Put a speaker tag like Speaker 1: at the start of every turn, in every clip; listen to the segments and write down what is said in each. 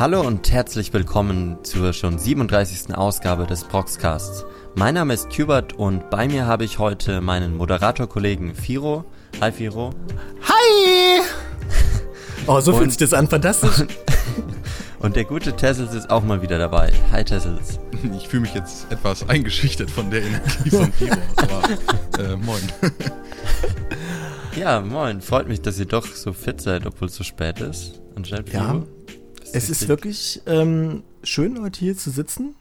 Speaker 1: Hallo und herzlich willkommen zur schon 37. Ausgabe des Proxcasts. Mein Name ist Hubert und bei mir habe ich heute meinen Moderatorkollegen Firo. Hi Firo.
Speaker 2: Hi! Oh, so fühlt sich das an, fantastisch.
Speaker 1: Und der gute Tessels ist auch mal wieder dabei. Hi Tessels.
Speaker 3: Ich fühle mich jetzt etwas eingeschüchtert von der Energie von Firo, aber äh, moin.
Speaker 1: Ja, moin. Freut mich, dass ihr doch so fit seid, obwohl es so spät ist.
Speaker 2: Anscheinend ja, es ist wirklich ähm, schön, heute hier zu sitzen.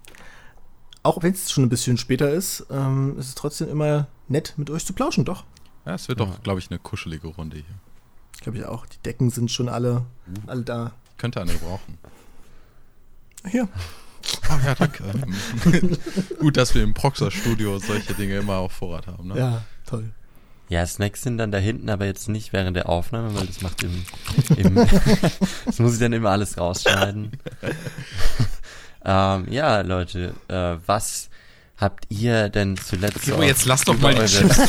Speaker 2: Auch wenn es schon ein bisschen später ist, ähm, ist es trotzdem immer nett, mit euch zu plauschen, doch.
Speaker 3: Ja, es wird doch, glaube ich, eine kuschelige Runde hier.
Speaker 2: Ich glaube ich auch. Die Decken sind schon alle, uh, alle da.
Speaker 3: Könnte eine brauchen.
Speaker 2: Hier.
Speaker 3: Oh ja, danke. Gut, dass wir im Proxer-Studio solche Dinge immer auf Vorrat haben. Ne?
Speaker 2: Ja, toll.
Speaker 1: Ja, Snacks sind dann da hinten, aber jetzt nicht während der Aufnahme, weil das macht im, im das muss ich dann immer alles rausschneiden. ähm, ja, Leute, äh, was habt ihr denn zuletzt?
Speaker 3: So jetzt lass doch mal die Chips.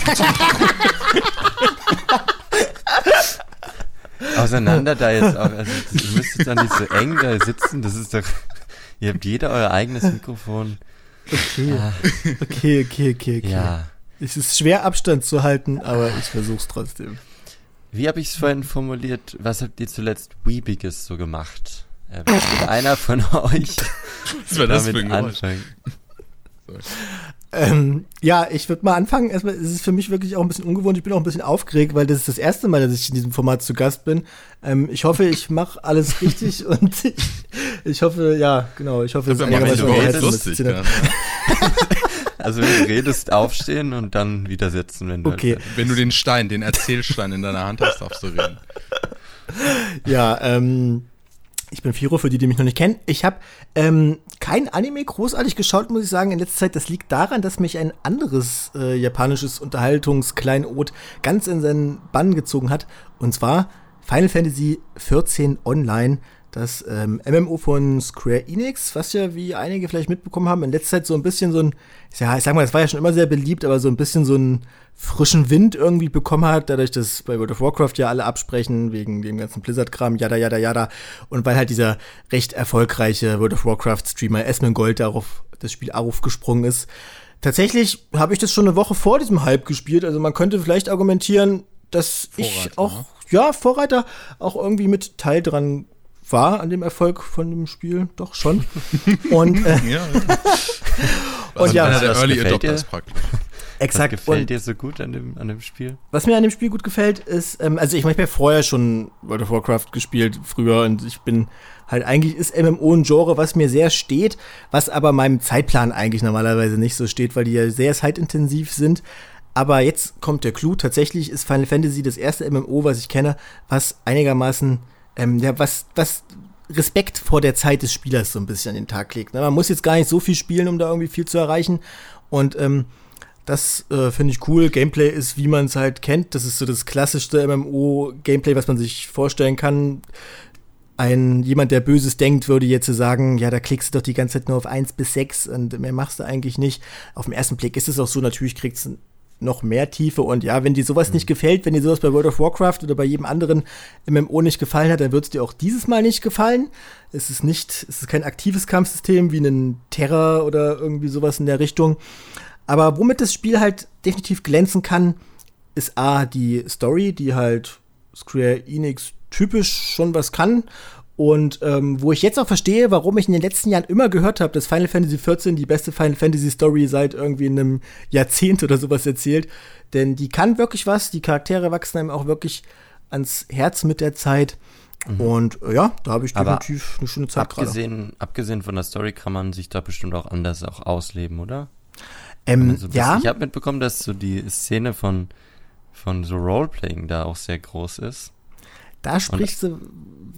Speaker 1: Auseinander da jetzt auch. Also, ihr müsst jetzt dann nicht so eng da sitzen. Das ist doch. Ihr habt jeder euer eigenes Mikrofon.
Speaker 2: Okay. Ah. Okay, okay, okay, okay.
Speaker 1: Ja.
Speaker 2: Es ist schwer, Abstand zu halten, aber ich versuch's trotzdem.
Speaker 1: Wie habe ich es vorhin formuliert? Was habt ihr zuletzt Weebiges so gemacht? Äh, einer von euch
Speaker 3: Was war das für ein anfangen?
Speaker 2: Ähm, ja, ich würde mal anfangen. Erstmal ist es für mich wirklich auch ein bisschen ungewohnt. Ich bin auch ein bisschen aufgeregt, weil das ist das erste Mal, dass ich in diesem Format zu Gast bin. Ähm, ich hoffe, ich mache alles richtig und ich, ich, hoffe, ja, genau, ich hoffe,
Speaker 3: es ist einigermaßen lustig. Ja.
Speaker 1: Also wenn du redest, aufstehen und dann wieder sitzen, wenn du
Speaker 3: Okay. Halt wenn du den Stein, den Erzählstein in deiner Hand hast, darfst du reden.
Speaker 2: Ja, ähm, ich bin Firo, für die, die mich noch nicht kennen. Ich habe ähm, kein Anime großartig geschaut, muss ich sagen, in letzter Zeit. Das liegt daran, dass mich ein anderes äh, japanisches Unterhaltungskleinod ganz in seinen Bann gezogen hat. Und zwar Final Fantasy XIV Online das ähm, MMO von Square Enix, was ja, wie einige vielleicht mitbekommen haben, in letzter Zeit so ein bisschen so ein, ja, ich sag mal, das war ja schon immer sehr beliebt, aber so ein bisschen so einen frischen Wind irgendwie bekommen hat, dadurch, dass bei World of Warcraft ja alle absprechen, wegen dem ganzen Blizzard-Kram, jada, jada, jada. Und weil halt dieser recht erfolgreiche World of Warcraft-Streamer Esmengold darauf das Spiel aufgesprungen ist. Tatsächlich habe ich das schon eine Woche vor diesem Hype gespielt, also man könnte vielleicht argumentieren, dass Vorreiter, ich auch, ne? ja, Vorreiter auch irgendwie mit Teil dran war an dem Erfolg von dem Spiel, doch schon. Und, äh, ja, ja.
Speaker 3: und also ja, einer der Early Adopters
Speaker 1: praktisch. Exakt. Was gefällt und dir so gut an dem, an dem Spiel?
Speaker 2: Was mir an dem Spiel gut gefällt, ist, ähm, also ich meine, ich habe ja vorher schon World of Warcraft gespielt, früher, und ich bin halt, eigentlich ist MMO ein Genre, was mir sehr steht, was aber meinem Zeitplan eigentlich normalerweise nicht so steht, weil die ja sehr zeitintensiv sind. Aber jetzt kommt der Clou, tatsächlich ist Final Fantasy das erste MMO, was ich kenne, was einigermaßen ähm, ja, was, was Respekt vor der Zeit des Spielers so ein bisschen an den Tag legt. Ne? Man muss jetzt gar nicht so viel spielen, um da irgendwie viel zu erreichen. Und ähm, das äh, finde ich cool. Gameplay ist, wie man es halt kennt. Das ist so das klassischste MMO-Gameplay, was man sich vorstellen kann. Ein, jemand, der Böses denkt, würde jetzt sagen, ja, da klickst du doch die ganze Zeit nur auf 1 bis 6 und mehr machst du eigentlich nicht. Auf den ersten Blick ist es auch so, natürlich kriegst du noch mehr Tiefe. Und ja, wenn dir sowas mhm. nicht gefällt, wenn dir sowas bei World of Warcraft oder bei jedem anderen MMO nicht gefallen hat, dann wird es dir auch dieses Mal nicht gefallen. Es ist nicht, es ist kein aktives Kampfsystem wie ein Terror oder irgendwie sowas in der Richtung. Aber womit das Spiel halt definitiv glänzen kann, ist A, die Story, die halt Square Enix typisch schon was kann und ähm, wo ich jetzt auch verstehe, warum ich in den letzten Jahren immer gehört habe, dass Final Fantasy XIV die beste Final Fantasy Story seit irgendwie einem Jahrzehnt oder sowas erzählt. Denn die kann wirklich was, die Charaktere wachsen einem auch wirklich ans Herz mit der Zeit. Mhm. Und äh, ja, da habe ich definitiv
Speaker 1: Aber eine schöne Zeit abgesehen, Abgesehen von der Story kann man sich da bestimmt auch anders auch ausleben, oder?
Speaker 2: Ähm, also, ja.
Speaker 1: Ich habe mitbekommen, dass so die Szene von, von so Roleplaying da auch sehr groß ist.
Speaker 2: Da sprichst, du,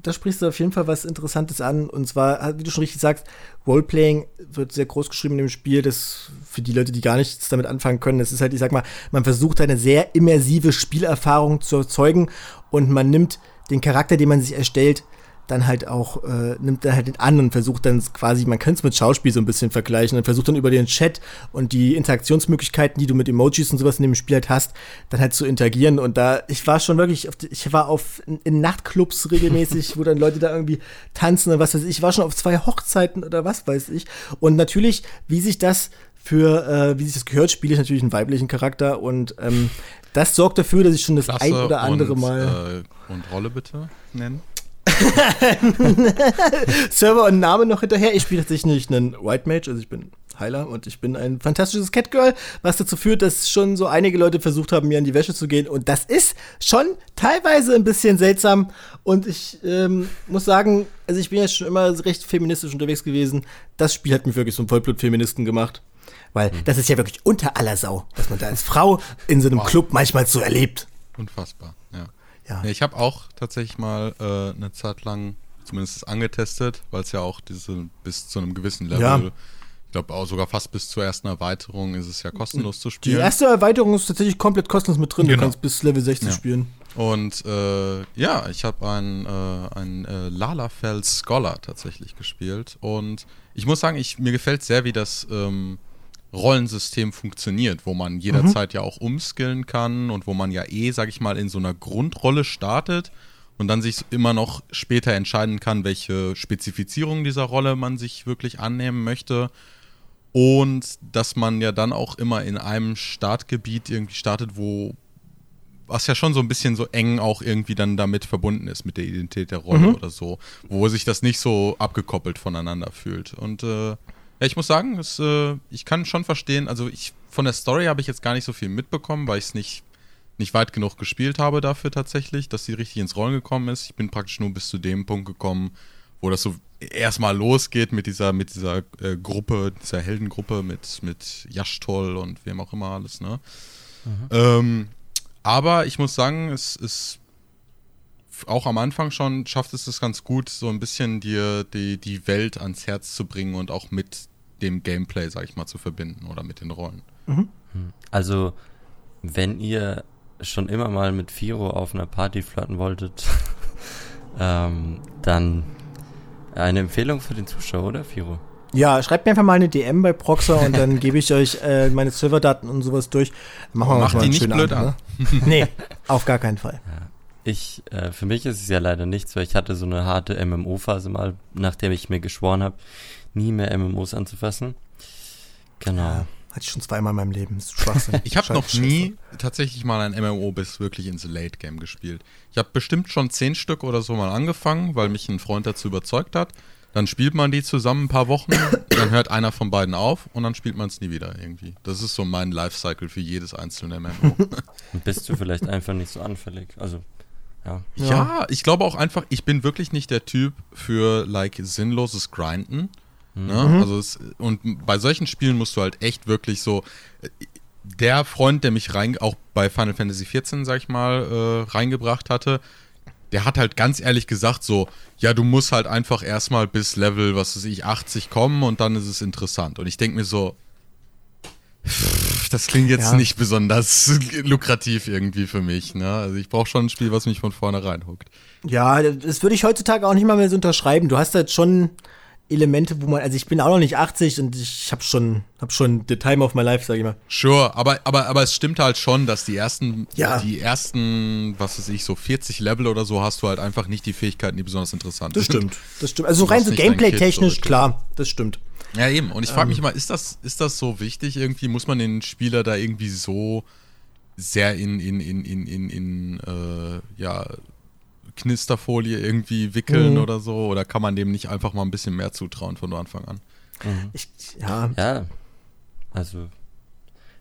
Speaker 2: da sprichst du auf jeden Fall was Interessantes an. Und zwar, wie du schon richtig sagst, Roleplaying wird sehr groß geschrieben in dem Spiel. Das für die Leute, die gar nichts damit anfangen können, das ist halt, ich sag mal, man versucht eine sehr immersive Spielerfahrung zu erzeugen und man nimmt den Charakter, den man sich erstellt, dann halt auch, äh, nimmt er halt den an und versucht dann quasi, man könnte es mit Schauspiel so ein bisschen vergleichen und versucht dann über den Chat und die Interaktionsmöglichkeiten, die du mit Emojis und sowas in dem Spiel halt hast, dann halt zu interagieren. Und da, ich war schon wirklich, auf, ich war auf in, in Nachtclubs regelmäßig, wo dann Leute da irgendwie tanzen und was weiß ich. Ich war schon auf zwei Hochzeiten oder was weiß ich. Und natürlich, wie sich das für, äh, wie sich das gehört, spiele ich natürlich einen weiblichen Charakter und ähm, das sorgt dafür, dass ich schon das
Speaker 3: Klasse
Speaker 2: ein oder andere
Speaker 3: und,
Speaker 2: Mal.
Speaker 3: Äh, und Rolle bitte nennen.
Speaker 2: Server und Name noch hinterher. Ich spiele tatsächlich einen White Mage, also ich bin Heiler und ich bin ein fantastisches Catgirl, was dazu führt, dass schon so einige Leute versucht haben, mir an die Wäsche zu gehen. Und das ist schon teilweise ein bisschen seltsam. Und ich ähm, muss sagen, also ich bin ja schon immer recht feministisch unterwegs gewesen. Das Spiel hat mich wirklich so einen Vollblut-Feministen gemacht. Weil das ist ja wirklich unter aller Sau, was man da als Frau in so einem
Speaker 3: Wow.
Speaker 2: Club manchmal so erlebt.
Speaker 3: Unfassbar, ja. Ich habe auch tatsächlich mal äh, eine Zeit lang zumindest angetestet, weil es ja auch diese bis zu einem gewissen Level,
Speaker 2: Ja.
Speaker 3: ich glaube auch sogar fast bis zur ersten Erweiterung ist es ja kostenlos zu
Speaker 2: Die
Speaker 3: spielen.
Speaker 2: erste Erweiterung ist tatsächlich komplett kostenlos mit drin. Du
Speaker 3: Genau.
Speaker 2: kannst bis Level 60
Speaker 3: Ja.
Speaker 2: spielen.
Speaker 3: Und äh, ja, ich habe ein, äh, ein äh, Lalafell Scholar tatsächlich gespielt. Und ich muss sagen, ich, mir gefällt sehr, wie das ähm, Rollensystem funktioniert, wo man jederzeit ja auch umskillen kann und wo man ja eh, sag ich mal, in so einer Grundrolle startet und dann sich immer noch später entscheiden kann, welche Spezifizierung dieser Rolle man sich wirklich annehmen möchte. Und dass man ja dann auch immer in einem Startgebiet irgendwie startet, wo was ja schon so ein bisschen so eng auch irgendwie dann damit verbunden ist mit der Identität der Rolle oder so, wo sich das nicht so abgekoppelt voneinander fühlt. Und äh, ja, ich muss sagen, es, äh, ich kann schon verstehen, also ich von der Story habe ich jetzt gar nicht so viel mitbekommen, weil ich es nicht, nicht weit genug gespielt habe dafür tatsächlich, dass sie richtig ins Rollen gekommen ist. Ich bin praktisch nur bis zu dem Punkt gekommen, wo das so erstmal losgeht mit dieser, mit dieser äh, Gruppe, dieser Heldengruppe mit, mit Yashtol und wem auch immer alles, ne? Ähm, aber ich muss sagen, es ist auch am Anfang schon schafft es es ganz gut, so ein bisschen dir die, die Welt ans Herz zu bringen und auch mit dem Gameplay, sag ich mal, zu verbinden oder mit den Rollen.
Speaker 1: Also, wenn ihr schon immer mal mit Firo auf einer Party flirten wolltet, ähm, dann eine Empfehlung für den Zuschauer, oder Firo?
Speaker 2: Ja, schreibt mir einfach mal eine DM bei Proxer und dann gebe ich euch äh, meine Serverdaten und sowas durch. Dann Machen wir
Speaker 3: Macht
Speaker 2: mal
Speaker 3: die
Speaker 2: einen
Speaker 3: nicht
Speaker 2: schönen
Speaker 3: blöd
Speaker 2: Abend, Ne? nee, auf gar keinen Fall.
Speaker 1: Ich, äh, für mich ist es ja leider nichts, weil ich hatte so eine harte MMO-Phase mal, nachdem ich mir geschworen habe, nie mehr MMOs anzufassen. Genau.
Speaker 2: Ja, hatte ich schon zweimal in meinem Leben. Das ist Schwachsinn.
Speaker 3: Ich habe noch nie tatsächlich mal ein MMO bis wirklich ins Late Game gespielt. Ich habe bestimmt schon zehn Stück oder so mal angefangen, weil mich ein Freund dazu überzeugt hat. Dann spielt man die zusammen ein paar Wochen, dann hört einer von beiden auf und dann spielt man es nie wieder irgendwie. Das ist so mein Lifecycle für jedes einzelne MMO.
Speaker 1: Und bist du vielleicht einfach nicht so anfällig? Also, ja.
Speaker 3: Ja. ich glaube auch einfach, ich bin wirklich nicht der Typ für like sinnloses Grinden. Ne? Also es, und bei solchen Spielen musst du halt echt wirklich so. Der Freund, der mich rein, auch bei Final Fantasy XIV, sag ich mal, äh, reingebracht hatte, der hat halt ganz ehrlich gesagt so, ja, du musst halt einfach erstmal bis Level, was weiß ich, 80 kommen und dann ist es interessant. Und ich denke mir so, das klingt jetzt
Speaker 2: Ja.
Speaker 3: nicht besonders lukrativ irgendwie für mich. Ne? Also ich brauche schon ein Spiel, was mich von vornherein huckt.
Speaker 2: Ja, das würde ich heutzutage auch nicht mal mehr so unterschreiben. Du hast halt schon Elemente, wo man, also ich bin auch noch nicht 80 und ich habe schon, hab schon the time of my life, sag ich mal.
Speaker 3: Sure, aber, aber, aber es stimmt halt schon, dass die ersten,
Speaker 2: Ja.
Speaker 3: die ersten, was weiß ich, so 40 Level oder so hast du halt einfach nicht die Fähigkeiten, die besonders interessant
Speaker 2: Das
Speaker 3: sind.
Speaker 2: stimmt, das stimmt. Also rein so gameplay-technisch, klar, das stimmt.
Speaker 3: Ja, eben. Und ich
Speaker 2: Ähm.
Speaker 3: frage mich mal, ist das, ist das so wichtig irgendwie? Muss man den Spieler da irgendwie so sehr in, in, in, in, in, in äh, ja, Knisterfolie irgendwie wickeln
Speaker 2: Mhm.
Speaker 3: oder so? Oder kann man dem nicht einfach mal ein bisschen mehr zutrauen von Anfang an?
Speaker 2: Ich, ja,
Speaker 1: Ja, also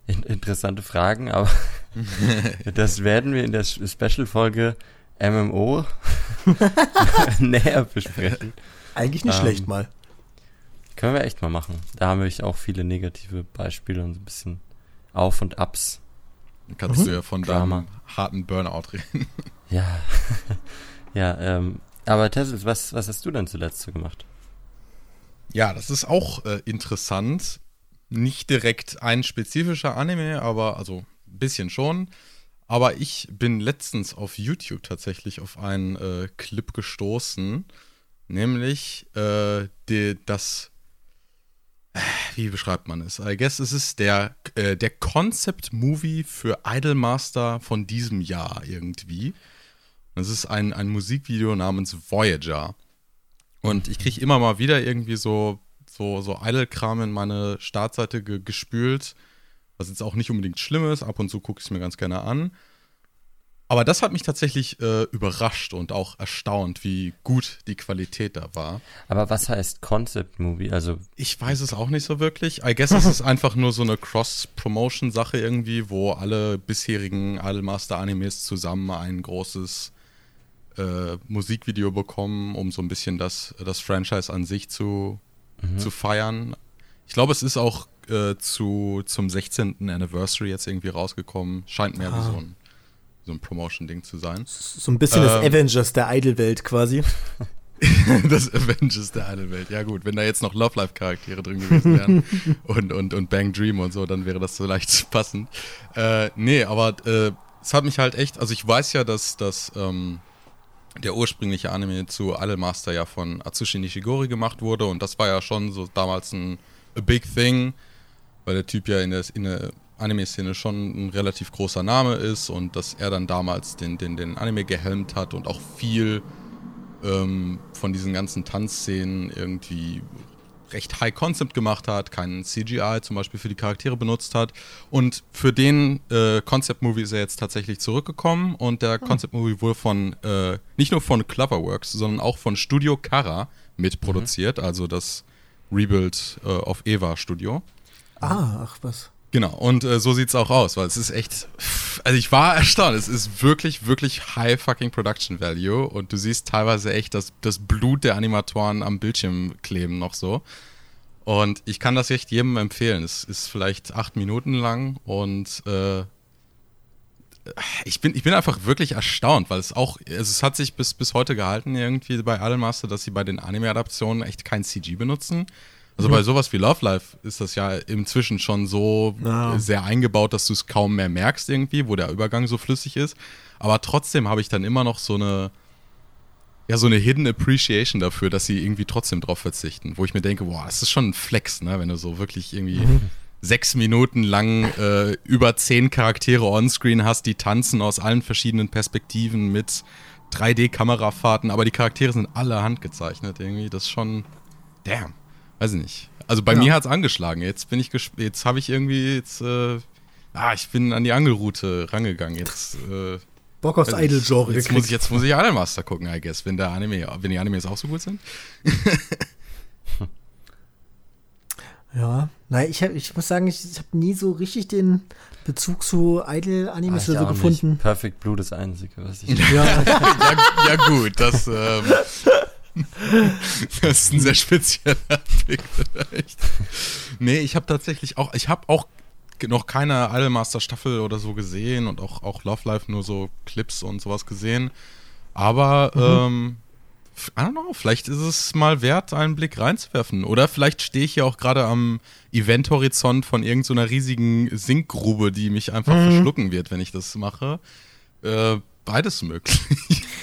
Speaker 1: in, interessante Fragen, aber das werden wir in der Special-Folge MMO näher besprechen.
Speaker 2: eigentlich nicht
Speaker 1: Ähm,
Speaker 2: schlecht mal.
Speaker 1: Können wir echt mal machen. Da haben wir auch viele negative Beispiele und so ein bisschen Auf und Abs.
Speaker 3: Dann kannst du ja von
Speaker 1: Drama.
Speaker 3: deinem harten Burnout reden.
Speaker 1: Ja. ja, ähm, aber Tessels, was, was hast du denn zuletzt so gemacht?
Speaker 3: Ja, das ist auch äh, interessant. Nicht direkt ein spezifischer Anime, aber also ein bisschen schon. Aber ich bin letztens auf YouTube tatsächlich auf einen äh, Clip gestoßen nämlich äh, die, das, äh, wie beschreibt man es? I guess es ist der, äh, der Concept-Movie für Idolmaster von diesem Jahr irgendwie. Das ist ein, ein Musikvideo namens Voyager. Und ich kriege immer mal wieder irgendwie so, so, so Idle-Kram in meine Startseite ge gespült, was jetzt auch nicht unbedingt schlimm ist. Ab und zu gucke ich es mir ganz gerne an. Aber das hat mich tatsächlich äh, überrascht und auch erstaunt, wie gut die Qualität da war.
Speaker 1: Aber was heißt Concept Movie? Also
Speaker 3: ich weiß es auch nicht so wirklich. I guess es ist einfach nur so eine Cross-Promotion-Sache irgendwie, wo alle bisherigen Idolmaster-Animes zusammen ein großes äh, Musikvideo bekommen, um so ein bisschen das, das Franchise an sich zu, mhm. zu feiern. Ich glaube, es ist auch äh, zu, zum 16. Anniversary jetzt irgendwie rausgekommen. Scheint mehr ah. wie so ein so ein Promotion-Ding zu sein.
Speaker 2: So ein bisschen ähm, das Avengers der Idol-Welt quasi.
Speaker 3: das Avengers der Idol-Welt. Ja, gut, wenn da jetzt noch Love Life-Charaktere drin gewesen wären und, und, und Bang Dream und so, dann wäre das so leicht passend. Äh, nee, aber äh, es hat mich halt echt, also ich weiß ja, dass, dass ähm, der ursprüngliche Anime zu Idolmaster ja von Atsushi Nishigori gemacht wurde und das war ja schon so damals ein big thing, weil der Typ ja in der, in der Anime-Szene schon ein relativ großer Name ist und dass er dann damals den, den, den Anime gehelmt hat und auch viel ähm, von diesen ganzen Tanzszenen irgendwie recht High Concept gemacht hat, keinen CGI zum Beispiel für die Charaktere benutzt hat. Und für den äh, Concept Movie ist er jetzt tatsächlich zurückgekommen und der hm. Concept Movie wurde von äh, nicht nur von Cloverworks, sondern auch von Studio Kara mitproduziert, mhm. also das Rebuild äh, of Eva Studio.
Speaker 2: Ah, ach was.
Speaker 3: Genau, und äh, so es auch aus, weil es ist echt. Also ich war erstaunt. Es ist wirklich, wirklich high fucking Production Value und du siehst teilweise echt das, das Blut der Animatoren am Bildschirm kleben noch so. Und ich kann das echt jedem empfehlen. Es ist vielleicht acht Minuten lang und äh, ich, bin, ich bin einfach wirklich erstaunt, weil es auch, also es hat sich bis, bis heute gehalten irgendwie bei Idolmaster, dass sie bei den Anime-Adaptionen echt kein CG benutzen. Also bei sowas wie Love Life ist das ja inzwischen schon so ja. sehr eingebaut, dass du es kaum mehr merkst irgendwie, wo der Übergang so flüssig ist. Aber trotzdem habe ich dann immer noch so eine, ja, so eine Hidden Appreciation dafür, dass sie irgendwie trotzdem drauf verzichten. Wo ich mir denke, boah, das ist schon ein Flex, ne, wenn du so wirklich irgendwie mhm. sechs Minuten lang äh, über zehn Charaktere onscreen hast, die tanzen aus allen verschiedenen Perspektiven mit 3D-Kamerafahrten, aber die Charaktere sind alle handgezeichnet irgendwie. Das ist schon, damn weiß ich nicht. Also bei ja. mir hat es angeschlagen. Jetzt bin ich jetzt habe ich irgendwie jetzt äh, ah, ich bin an die Angelroute rangegangen. Jetzt äh,
Speaker 2: Bock aufs Idol-Genre.
Speaker 3: Jetzt muss ich jetzt muss ich Idolmaster gucken, I guess, wenn der Anime, wenn die Animes auch so gut sind.
Speaker 2: ja, nein, ich, hab, ich muss sagen, ich, ich habe nie so richtig den Bezug zu Idol-Animes ah, so gefunden.
Speaker 1: Nicht. Perfect Blue das Einzige, was ich.
Speaker 3: ja. ja, ja, gut, das. Ähm, das ist ein sehr spezieller Blick vielleicht. Nee, ich habe tatsächlich auch, ich habe auch noch keine Idolmaster Staffel oder so gesehen und auch, auch Love Life nur so Clips und sowas gesehen. Aber, mhm. ähm, I don't know, vielleicht ist es mal wert, einen Blick reinzuwerfen. Oder vielleicht stehe ich ja auch gerade am Eventhorizont von irgendeiner so riesigen Sinkgrube, die mich einfach mhm. verschlucken wird, wenn ich das mache. Äh, beides möglich.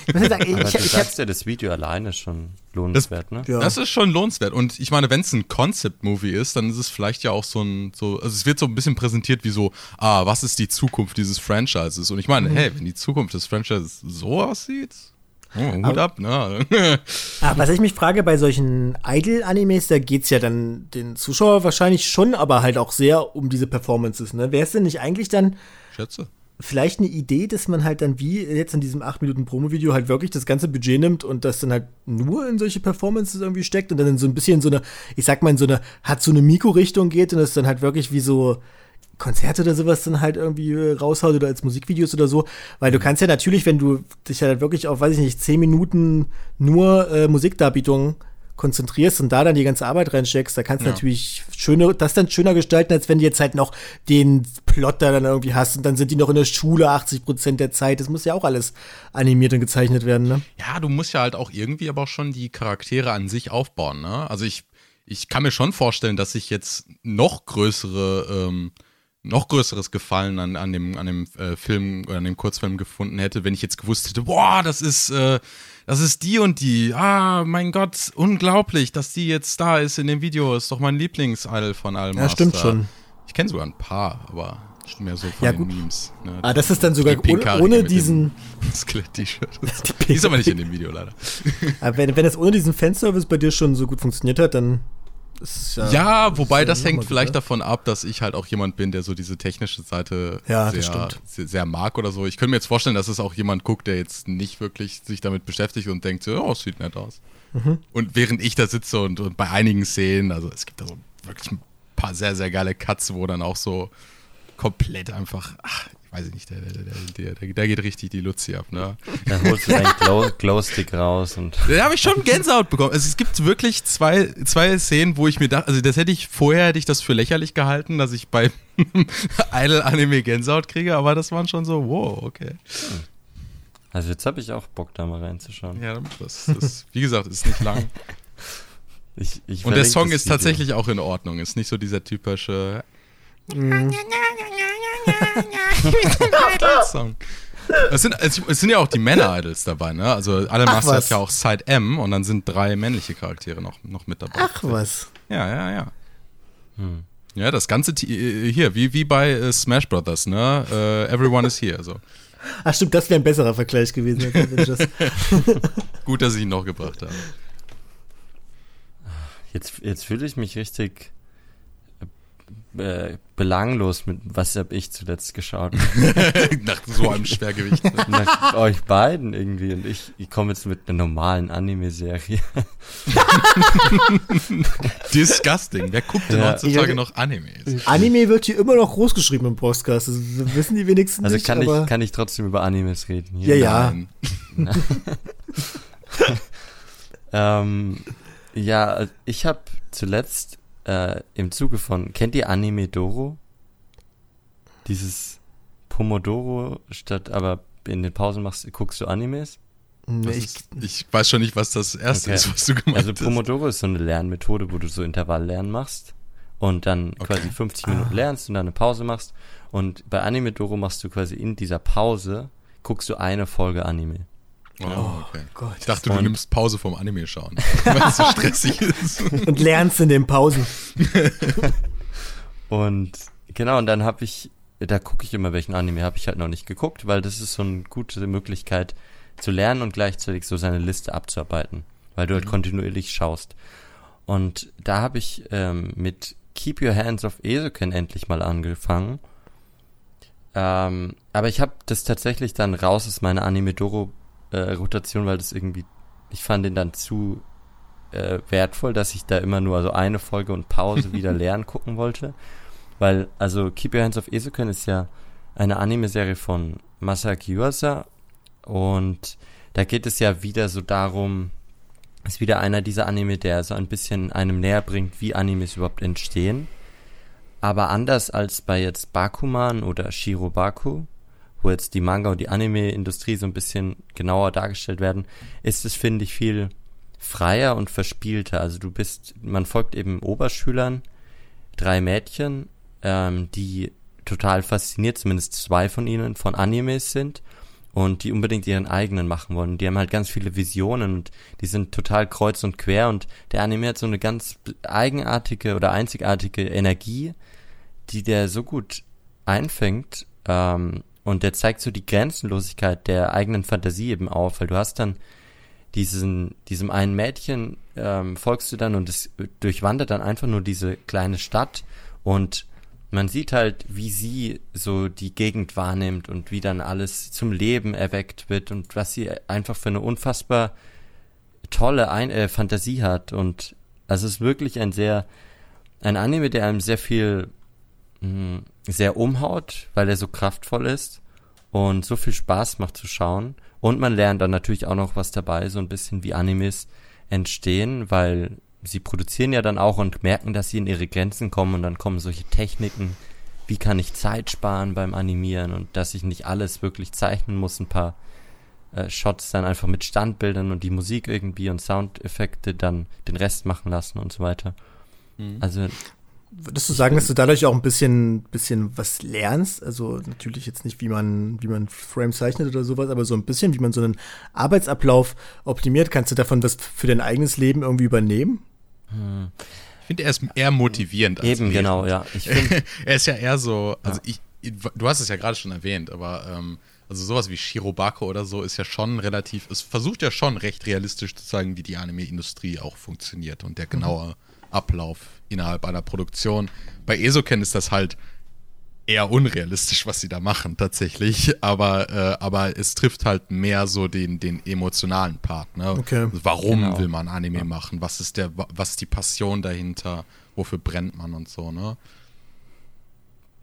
Speaker 1: Ich sagen, ich, Aber du ich, sagst ja, das Video alleine ist schon lohnenswert,
Speaker 3: das,
Speaker 1: ne?
Speaker 3: Ja. Das ist schon lohnenswert. Und ich meine, wenn es ein Concept-Movie ist, dann ist es vielleicht ja auch so ein, so, also es wird so ein bisschen präsentiert wie so, ah, was ist die Zukunft dieses Franchises? Und ich meine, mhm. hey, wenn die Zukunft des Franchises so aussieht, Oh, Hut aber, ab, ne?
Speaker 2: aber ah, was ich mich frage, bei solchen Idol-Animes, da geht es ja dann den Zuschauer wahrscheinlich schon, aber halt auch sehr um diese Performances, ne? Wäre es denn nicht eigentlich dann.
Speaker 3: Schätze
Speaker 2: vielleicht eine Idee, dass man halt dann wie jetzt in diesem 8 Minuten Promo-Video halt wirklich das ganze Budget nimmt und das dann halt nur in solche Performances irgendwie steckt und dann in so ein bisschen so eine, ich sag mal, in so eine, hat so eine Mikro-Richtung geht und das dann halt wirklich wie so Konzerte oder sowas dann halt irgendwie raushaut oder als Musikvideos oder so. Weil du kannst ja natürlich, wenn du dich halt wirklich auf, weiß ich nicht, 10 Minuten nur äh, Musikdarbietungen konzentrierst und da dann die ganze Arbeit reinsteckst, da kannst du ja. natürlich schöner, das dann schöner gestalten, als wenn du jetzt halt noch den Plot da dann irgendwie hast und dann sind die noch in der Schule 80 Prozent der Zeit. Das muss ja auch alles animiert und gezeichnet werden, ne?
Speaker 3: Ja, du musst ja halt auch irgendwie aber auch schon die Charaktere an sich aufbauen, ne? Also ich, ich kann mir schon vorstellen, dass ich jetzt noch größere ähm, noch größeres Gefallen an, an dem, an dem äh, Film oder an dem Kurzfilm gefunden hätte, wenn ich jetzt gewusst hätte, boah, das ist, äh, das ist die und die. Ah, mein Gott, unglaublich, dass die jetzt da ist in dem Video. Ist doch mein Lieblingsidol von allem.
Speaker 2: Ja, stimmt schon.
Speaker 3: Ich kenne sogar ein paar, aber mehr so von
Speaker 2: Ja,
Speaker 3: den
Speaker 2: gut.
Speaker 3: Memes. Ne?
Speaker 2: Ah, das ist dann sogar
Speaker 3: Die
Speaker 2: ohne, ohne diesen.
Speaker 3: Skelett-T-Shirt. Die ist aber nicht in dem Video leider.
Speaker 2: Aber wenn, wenn das ohne diesen Fanservice bei dir schon so gut funktioniert hat, dann ja.
Speaker 3: Ja, wobei das hängt vielleicht
Speaker 2: gut,
Speaker 3: davon ab, dass ich halt auch jemand bin, der so diese technische Seite
Speaker 2: Ja,
Speaker 3: sehr, sehr, mag oder so. Ich könnte mir jetzt vorstellen, dass es auch jemand guckt, der jetzt nicht wirklich sich damit beschäftigt und denkt so, oh, es sieht nett aus.
Speaker 2: Mhm.
Speaker 3: Und während ich da sitze und, und bei einigen Szenen, also es gibt da so wirklich ein paar sehr, sehr geile Cuts, wo dann auch so komplett einfach, ach, ich weiß nicht, der, der, der, der geht richtig die Luzi ab, ne?
Speaker 1: Dann holst du deinen Glow, Glowstick raus und
Speaker 3: Da habe ich schon Gänsehaut bekommen. Also es gibt wirklich zwei, zwei Szenen, wo ich mir dachte, also das hätte ich vorher hätte ich das für lächerlich gehalten, dass ich bei Idol Anime Gänsehaut kriege, aber das waren schon so, wow, okay.
Speaker 1: also jetzt habe ich auch Bock da mal reinzuschauen.
Speaker 3: Ja, das, das wie gesagt, ist nicht lang.
Speaker 1: Ich, ich
Speaker 3: Und der Song ist tatsächlich auch in Ordnung. Ist nicht so dieser typische
Speaker 2: Mhm.
Speaker 3: Song. Es sind, es, es sind ja auch die Männer-Idols dabei, ne? Also
Speaker 2: Ach,
Speaker 3: Master hat ja auch Side M und dann sind drei männliche Charaktere noch, noch mit dabei.
Speaker 2: Ach was.
Speaker 3: Ja, ja, ja.
Speaker 1: Hm.
Speaker 3: Ja, das ganze Ti- äh, hier, wie, wie bei äh, Smash Brothers, ne? Äh, everyone is here. So.
Speaker 2: Ach stimmt, das wäre ein besserer Vergleich gewesen Avengers.
Speaker 3: Gut, dass ich ihn noch gebracht habe.
Speaker 1: Jetzt, jetzt fühle ich mich richtig äh, belanglos mit, was habe ich zuletzt geschaut?
Speaker 3: Nach so einem Schwergewicht. ne?
Speaker 1: Nach euch beiden irgendwie und ich, ich komme jetzt mit einer normalen Anime-Serie.
Speaker 3: Disgusting. Wer guckt denn
Speaker 1: Ja.
Speaker 3: heutzutage
Speaker 2: Ja.
Speaker 3: noch Animes?
Speaker 2: Anime wird hier immer noch groß geschrieben im Podcast. Das wissen die wenigsten
Speaker 1: Also
Speaker 2: nicht.
Speaker 1: kann
Speaker 2: aber
Speaker 1: ich, kann ich trotzdem über Animes reden
Speaker 2: Ja,
Speaker 1: hier?
Speaker 2: ja.
Speaker 3: Nein.
Speaker 1: Ähm, ja, also ich habe zuletzt äh, im Zuge von, kennt ihr Anime Doro? Dieses Pomodoro statt, aber in den Pausen machst, guckst du Animes?
Speaker 2: Nee, ich,
Speaker 3: ist, ich weiß schon nicht, was das erste
Speaker 1: Okay.
Speaker 3: ist, was du gemeint
Speaker 1: Also
Speaker 3: hast.
Speaker 1: Pomodoro ist so eine Lernmethode, wo du so Intervalllernen machst und dann
Speaker 3: Okay.
Speaker 1: quasi 50 Minuten lernst und dann eine Pause machst. Und bei Anime Doro machst du quasi in dieser Pause, guckst du eine Folge Anime.
Speaker 3: Oh, okay.
Speaker 2: Gott.
Speaker 3: Ich dachte, du nimmst Pause vom Anime schauen, weil es so stressig ist.
Speaker 2: und lernst in den Pausen.
Speaker 1: Und genau, und dann habe ich, da gucke ich immer, welchen Anime habe ich halt noch nicht geguckt, weil das ist so eine gute Möglichkeit zu lernen und gleichzeitig so seine Liste abzuarbeiten, weil du halt kontinuierlich schaust. Und da habe ich ähm, mit Keep Your Hands Off Esoken endlich mal angefangen. Ähm, aber ich habe das tatsächlich dann raus aus meiner Anime-Doro-Rotation, weil das irgendwie, ich fand den dann zu äh, wertvoll, dass ich da immer nur so eine Folge und Pause wieder lernen gucken wollte. Weil, also Keep Your Hands Off Esoken ist ja eine Anime-Serie von Masaki Yuasa und da geht es ja wieder so darum, ist wieder einer dieser Anime, der so ein bisschen einem näher bringt, wie Animes überhaupt entstehen. Aber anders als bei jetzt Bakuman oder Shirobaku, jetzt die Manga- und die Anime-Industrie so ein bisschen genauer dargestellt werden, ist es, finde ich, viel freier und verspielter. Also du bist, man folgt eben Oberschülern, drei Mädchen, ähm, die total fasziniert, zumindest zwei von ihnen, von Animes sind und die unbedingt ihren eigenen machen wollen. Die haben halt ganz viele Visionen und die sind total kreuz und quer und der Anime hat so eine ganz eigenartige oder einzigartige Energie, die der so gut einfängt ähm, und der zeigt so die Grenzenlosigkeit der eigenen Fantasie eben auf, weil du hast dann diesen, diesem einen Mädchen ähm, folgst du dann und es durchwandert dann einfach nur diese kleine Stadt und man sieht halt, wie sie so die Gegend wahrnimmt und wie dann alles zum Leben erweckt wird und was sie einfach für eine unfassbar tolle ein äh, Fantasie hat. Und also es ist wirklich ein sehr ein Anime, der einem sehr viel mh, sehr umhaut, weil er so kraftvoll ist und so viel Spaß macht zu schauen und man lernt dann natürlich auch noch was dabei, so ein bisschen wie Animes entstehen, weil sie produzieren ja dann auch und merken, dass sie in ihre Grenzen kommen und dann kommen solche Techniken, wie kann ich Zeit sparen beim Animieren und dass ich nicht alles wirklich zeichnen muss, ein paar äh, Shots dann einfach mit Standbildern und die Musik irgendwie und Soundeffekte dann den Rest machen lassen und so weiter.
Speaker 3: Mhm.
Speaker 1: Also
Speaker 2: Würdest du sagen, dass du dadurch auch ein bisschen, bisschen was lernst? Also natürlich jetzt nicht, wie man, wie man Frame zeichnet oder sowas, aber so ein bisschen, wie man so einen Arbeitsablauf optimiert. Kannst du davon was für dein eigenes Leben irgendwie übernehmen?
Speaker 3: Hm. Ich finde, er ist eher motivierend.
Speaker 1: Als Eben, genau, ja.
Speaker 3: er ist ja eher so, also ja. ich, du hast es ja gerade schon erwähnt, aber ähm, also sowas wie Shirobako oder so ist ja schon relativ, es versucht ja schon recht realistisch zu zeigen, wie die Anime-Industrie auch funktioniert und der mhm. genaue Ablauf innerhalb einer Produktion. Bei Esoken ist das halt eher unrealistisch, was sie da machen tatsächlich, aber, äh, aber es trifft halt mehr so den, den emotionalen Part. Ne? Okay. Warum genau. will man Anime ja. machen? Was ist der, was ist die Passion dahinter? Wofür brennt man und so, ne?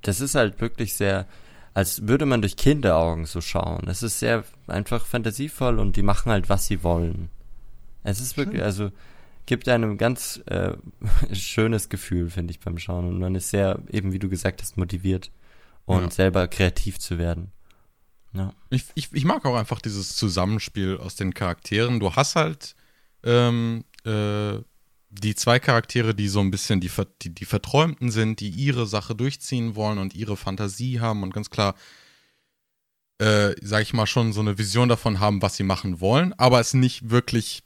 Speaker 1: Das ist halt wirklich sehr, als würde man durch Kinderaugen so schauen. Es ist sehr einfach fantasievoll und die machen halt, was sie wollen. Es ist wirklich, Schön. also gibt einem ganz äh, schönes Gefühl, finde ich, beim Schauen. Und man ist sehr, eben wie du gesagt hast, motiviert und ja. selber kreativ zu werden.
Speaker 3: Ja. Ich, ich, ich mag auch einfach dieses Zusammenspiel aus den Charakteren. Du hast halt ähm, äh, die zwei Charaktere, die so ein bisschen die, die, die Verträumten sind, die ihre Sache durchziehen wollen und ihre Fantasie haben und ganz klar, äh, sag ich mal, schon so eine Vision davon haben, was sie machen wollen, aber es nicht wirklich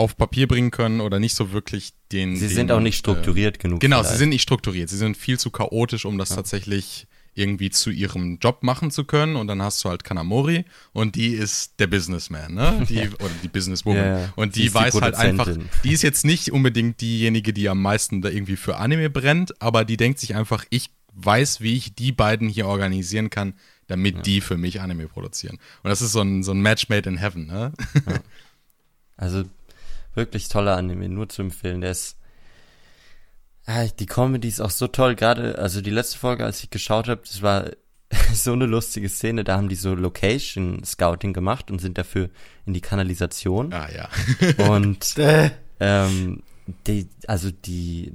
Speaker 3: auf Papier bringen können oder nicht so wirklich den.
Speaker 1: Sie
Speaker 3: den,
Speaker 1: sind auch nicht strukturiert äh, genug.
Speaker 3: Genau, vielleicht. sie sind nicht strukturiert. Sie sind viel zu chaotisch, um das ja. tatsächlich irgendwie zu ihrem Job machen zu können. Und dann hast du halt Kanamori und die ist der Businessman, ne? Die, oder die Businesswoman. Ja, ja. Und die, die weiß die halt einfach, die ist jetzt nicht unbedingt diejenige, die am meisten da irgendwie für Anime brennt, aber die denkt sich einfach, ich weiß, wie ich die beiden hier organisieren kann, damit ja. die für mich Anime produzieren. Und das ist so ein, so ein Match made in heaven, ne?
Speaker 1: Also wirklich toller Anime, nur zu empfehlen. Der ist ah, die Comedy ist auch so toll, gerade, also die letzte Folge, als ich geschaut habe, das war so eine lustige Szene, da haben die so Location Scouting gemacht und sind dafür in die Kanalisation.
Speaker 3: Ah ja.
Speaker 1: und ähm, die, also die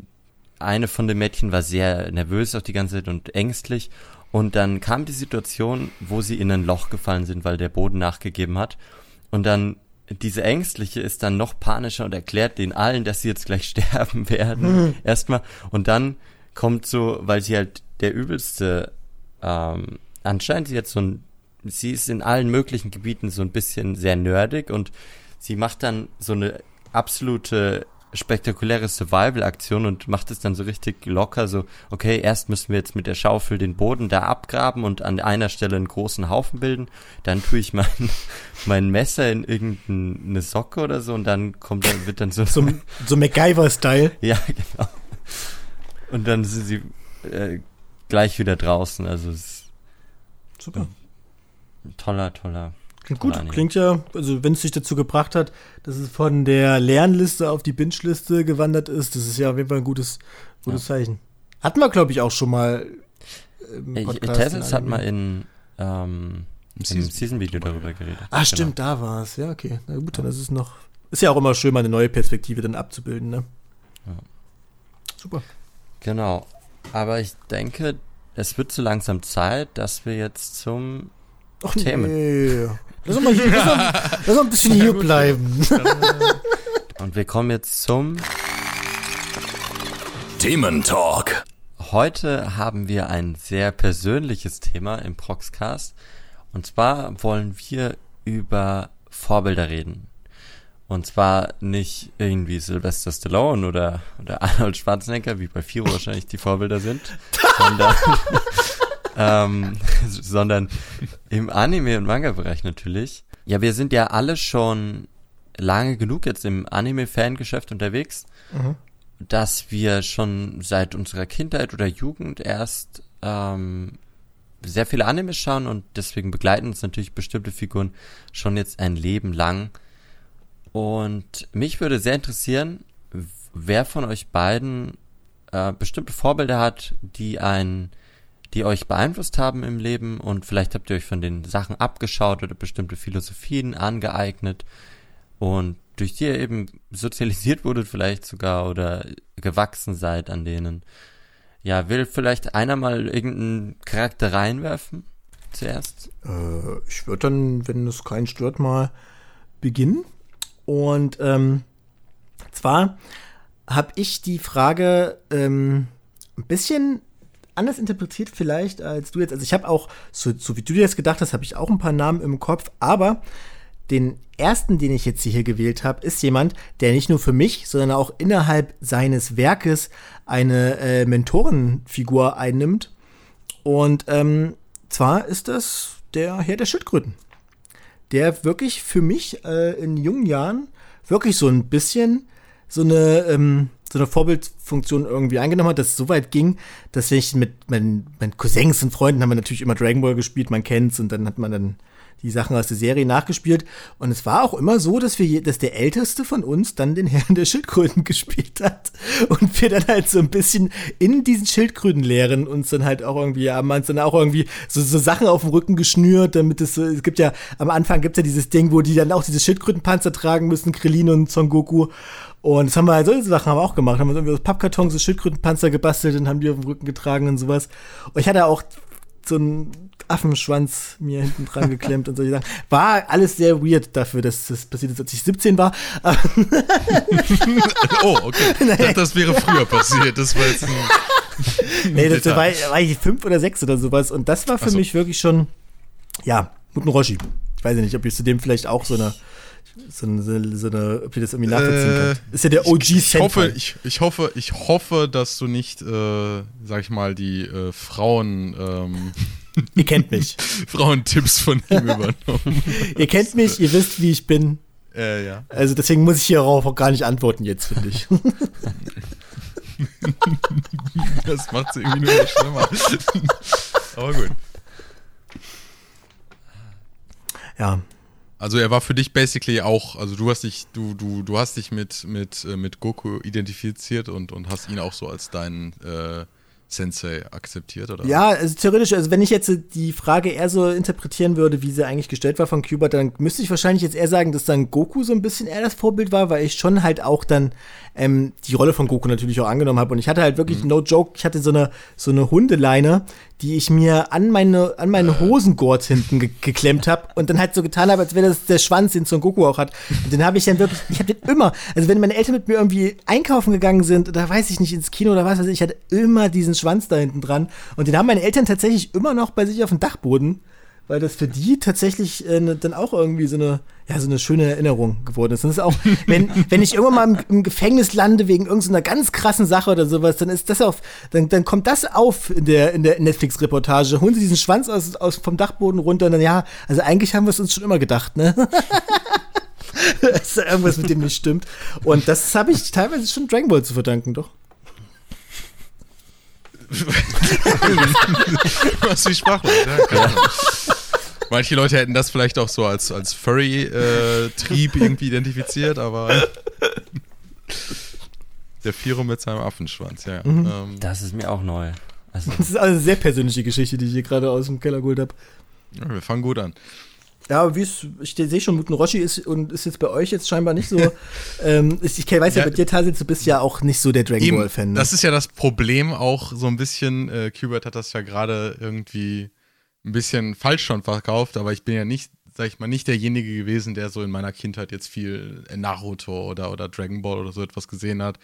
Speaker 1: eine von den Mädchen war sehr nervös auch die ganze Zeit und ängstlich. Und dann kam die Situation, wo sie in ein Loch gefallen sind, weil der Boden nachgegeben hat. Und dann diese Ängstliche ist dann noch panischer und erklärt den allen, dass sie jetzt gleich sterben werden. Mhm. Erstmal. Und dann kommt so, weil sie halt der übelste, ähm, anscheinend sie jetzt so ein, sie ist in allen möglichen Gebieten so ein bisschen sehr nerdig und sie macht dann so eine absolute spektakuläre Survival-Aktion und macht es dann so richtig locker, so, okay, erst müssen wir jetzt mit der Schaufel den Boden da abgraben und an einer Stelle einen großen Haufen bilden, dann tue ich mein, mein Messer in irgendeine Socke oder so und dann kommt dann, wird dann so.
Speaker 2: So, so MacGyver-Style.
Speaker 1: Ja, genau. Und dann sind sie äh, gleich wieder draußen, also es ist
Speaker 2: Super.
Speaker 1: Toller, toller
Speaker 2: Klingt gut, klingt ja, also wenn es sich dazu gebracht hat, dass es von der Lernliste auf die Binge-Liste gewandert ist, das ist ja auf jeden Fall ein gutes, gutes ja. Zeichen. Hatten wir, glaube ich, auch schon mal
Speaker 1: Podcast. Tessels hat mal in ähm, im Season-Video darüber geredet.
Speaker 2: Ah, genau. stimmt, da war es. Ja, okay. Na gut, dann ist es noch. Ist ja auch immer schön, mal eine neue Perspektive dann abzubilden, ne? Ja. Super.
Speaker 1: Genau. Aber ich denke, es wird so langsam Zeit, dass wir jetzt zum
Speaker 2: Ach, Themen. Nee. Lass uns mal, hier, lass mal, lass mal ein bisschen hier bleiben.
Speaker 1: Und wir kommen jetzt zum
Speaker 4: Thementalk.
Speaker 1: Heute haben wir ein sehr persönliches Thema im Proxcast. Und zwar wollen wir über Vorbilder reden. Und zwar nicht irgendwie Sylvester Stallone oder, oder Arnold Schwarzenegger, wie bei Firo wahrscheinlich die Vorbilder sind, sondern ähm, sondern im Anime- und Manga-Bereich natürlich. Ja, wir sind ja alle schon lange genug jetzt im Anime-Fangeschäft unterwegs, mhm. dass wir schon seit unserer Kindheit oder Jugend erst ähm, sehr viele Animes schauen und deswegen begleiten uns natürlich bestimmte Figuren schon jetzt ein Leben lang. Und mich würde sehr interessieren, wer von euch beiden äh, bestimmte Vorbilder hat, die ein die euch beeinflusst haben im Leben und vielleicht habt ihr euch von den Sachen abgeschaut oder bestimmte Philosophien angeeignet und durch die ihr eben sozialisiert wurdet vielleicht sogar oder gewachsen seid an denen. Ja, will vielleicht einer mal irgendeinen Charakter reinwerfen zuerst?
Speaker 2: Äh, ich würde dann, wenn es keinen stört, mal beginnen. Und ähm, zwar habe ich die Frage ähm, ein bisschen anders interpretiert vielleicht als du jetzt. Also ich habe auch, so, so wie du dir das gedacht hast, habe ich auch ein paar Namen im Kopf, aber den ersten, den ich jetzt hier gewählt habe, ist jemand, der nicht nur für mich, sondern auch innerhalb seines Werkes eine äh, Mentorenfigur einnimmt. Und ähm, zwar ist das der Herr der Schildkröten. Der wirklich für mich äh, in jungen Jahren wirklich so ein bisschen so eine, ähm, so eine Vorbildfunktion irgendwie eingenommen hat, dass es so weit ging, dass ich mit meinen, meinen Cousins und Freunden haben wir natürlich immer Dragon Ball gespielt, man kennt's und dann hat man dann die Sachen aus der Serie nachgespielt. Und es war auch immer so, dass wir, dass der Älteste von uns dann den Herrn der Schildkröten gespielt hat. Und wir dann halt so ein bisschen in diesen Schildkrötenlehren uns dann halt auch irgendwie, haben uns dann auch irgendwie so, so Sachen auf dem Rücken geschnürt, damit es es gibt ja, am Anfang gibt es ja dieses Ding, wo die dann auch diese Schildkrötenpanzer tragen müssen, Krillin und Son Goku. Und das haben wir halt, solche Sachen haben wir auch gemacht. Haben wir irgendwie aus Pappkartons so Schildkrötenpanzer gebastelt und haben die auf dem Rücken getragen und sowas. Und ich hatte auch so einen Affenschwanz mir hinten dran geklemmt und solche Sachen. War alles sehr weird dafür, dass das passiert ist, als ich 17 war.
Speaker 3: oh, okay. Ich dachte, das wäre früher passiert. Das war jetzt ein.
Speaker 2: nee, das war, war ich fünf oder sechs oder sowas. Und das war für so. mich wirklich schon, ja, guten Roshi. Ich weiß nicht, ob ihr zu dem vielleicht auch so eine so eine, so eine, ob ihr das irgendwie nachvollziehen äh, könnt. Ist ja der OG
Speaker 3: ich, ich hoffe, ich, ich, hoffe, ich hoffe, dass du nicht, äh, sag ich mal, die äh, Frauen. Ähm,
Speaker 2: ihr kennt mich.
Speaker 3: Frauentipps von ihm übernommen.
Speaker 2: ihr kennt mich, ihr wisst, wie ich bin.
Speaker 3: Äh, ja.
Speaker 2: Also deswegen muss ich hierauf auch gar nicht antworten jetzt, finde ich.
Speaker 3: das macht es irgendwie nur noch schlimmer. Aber gut.
Speaker 2: Ja,
Speaker 3: also er war für dich basically auch, also du hast dich, du, du, du hast dich mit, mit, äh, mit Goku identifiziert und, und hast ihn auch so als deinen äh, Sensei akzeptiert, oder?
Speaker 2: Ja, also theoretisch, also wenn ich jetzt die Frage eher so interpretieren würde, wie sie eigentlich gestellt war von Cuba, dann müsste ich wahrscheinlich jetzt eher sagen, dass dann Goku so ein bisschen eher das Vorbild war, weil ich schon halt auch dann ähm, die Rolle von Goku natürlich auch angenommen habe. Und ich hatte halt wirklich, mhm. no joke, ich hatte so eine, so eine Hundeleine, die ich mir an meine, an meinen äh. Hosengurt hinten ge geklemmt habe und dann halt so getan habe, als wäre das der Schwanz, den Son Goku auch hat. Und den habe ich dann wirklich, ich habe den immer, also wenn meine Eltern mit mir irgendwie einkaufen gegangen sind oder weiß ich nicht, ins Kino oder was weiß ich, ich hatte immer diesen Schwanz da hinten dran. Und den haben meine Eltern tatsächlich immer noch bei sich auf dem Dachboden weil das für die tatsächlich äh, ne, dann auch irgendwie so eine, ja, so eine schöne Erinnerung geworden ist. Und das ist auch, wenn, wenn ich irgendwann mal im, im Gefängnis lande wegen irgendeiner ganz krassen Sache oder sowas, dann ist das auf, dann, dann kommt das auf in der, in der Netflix-Reportage. Holen sie diesen Schwanz aus, aus, vom Dachboden runter und dann, ja, also eigentlich haben wir es uns schon immer gedacht, ne? dass da irgendwas mit dem nicht stimmt. Und das habe ich teilweise schon Dragon Ball zu verdanken, doch.
Speaker 3: Was wie sprachlos, ja, Manche Leute hätten das vielleicht auch so als, als Furry-Trieb äh, irgendwie identifiziert, aber der Firo mit seinem Affenschwanz, ja. Mhm.
Speaker 1: Ähm, das ist mir auch neu.
Speaker 2: Also das ist eine sehr persönliche Geschichte, die ich hier gerade aus dem Keller geholt habe.
Speaker 3: Ja, wir fangen gut an.
Speaker 2: Ja, wie es, ich sehe schon, Muten Roshi ist und ist jetzt bei euch jetzt scheinbar nicht so. ähm, ich, ich weiß ja, ja bei dir, Tasil, du bist ja auch nicht so der Dragon Ball-Fan.
Speaker 3: Ne? Das ist ja das Problem auch so ein bisschen. Äh, Qbert hat das ja gerade irgendwie ein bisschen falsch schon verkauft, aber ich bin ja nicht, sag ich mal, nicht derjenige gewesen, der so in meiner Kindheit jetzt viel Naruto oder, oder Dragon Ball oder so etwas gesehen hat.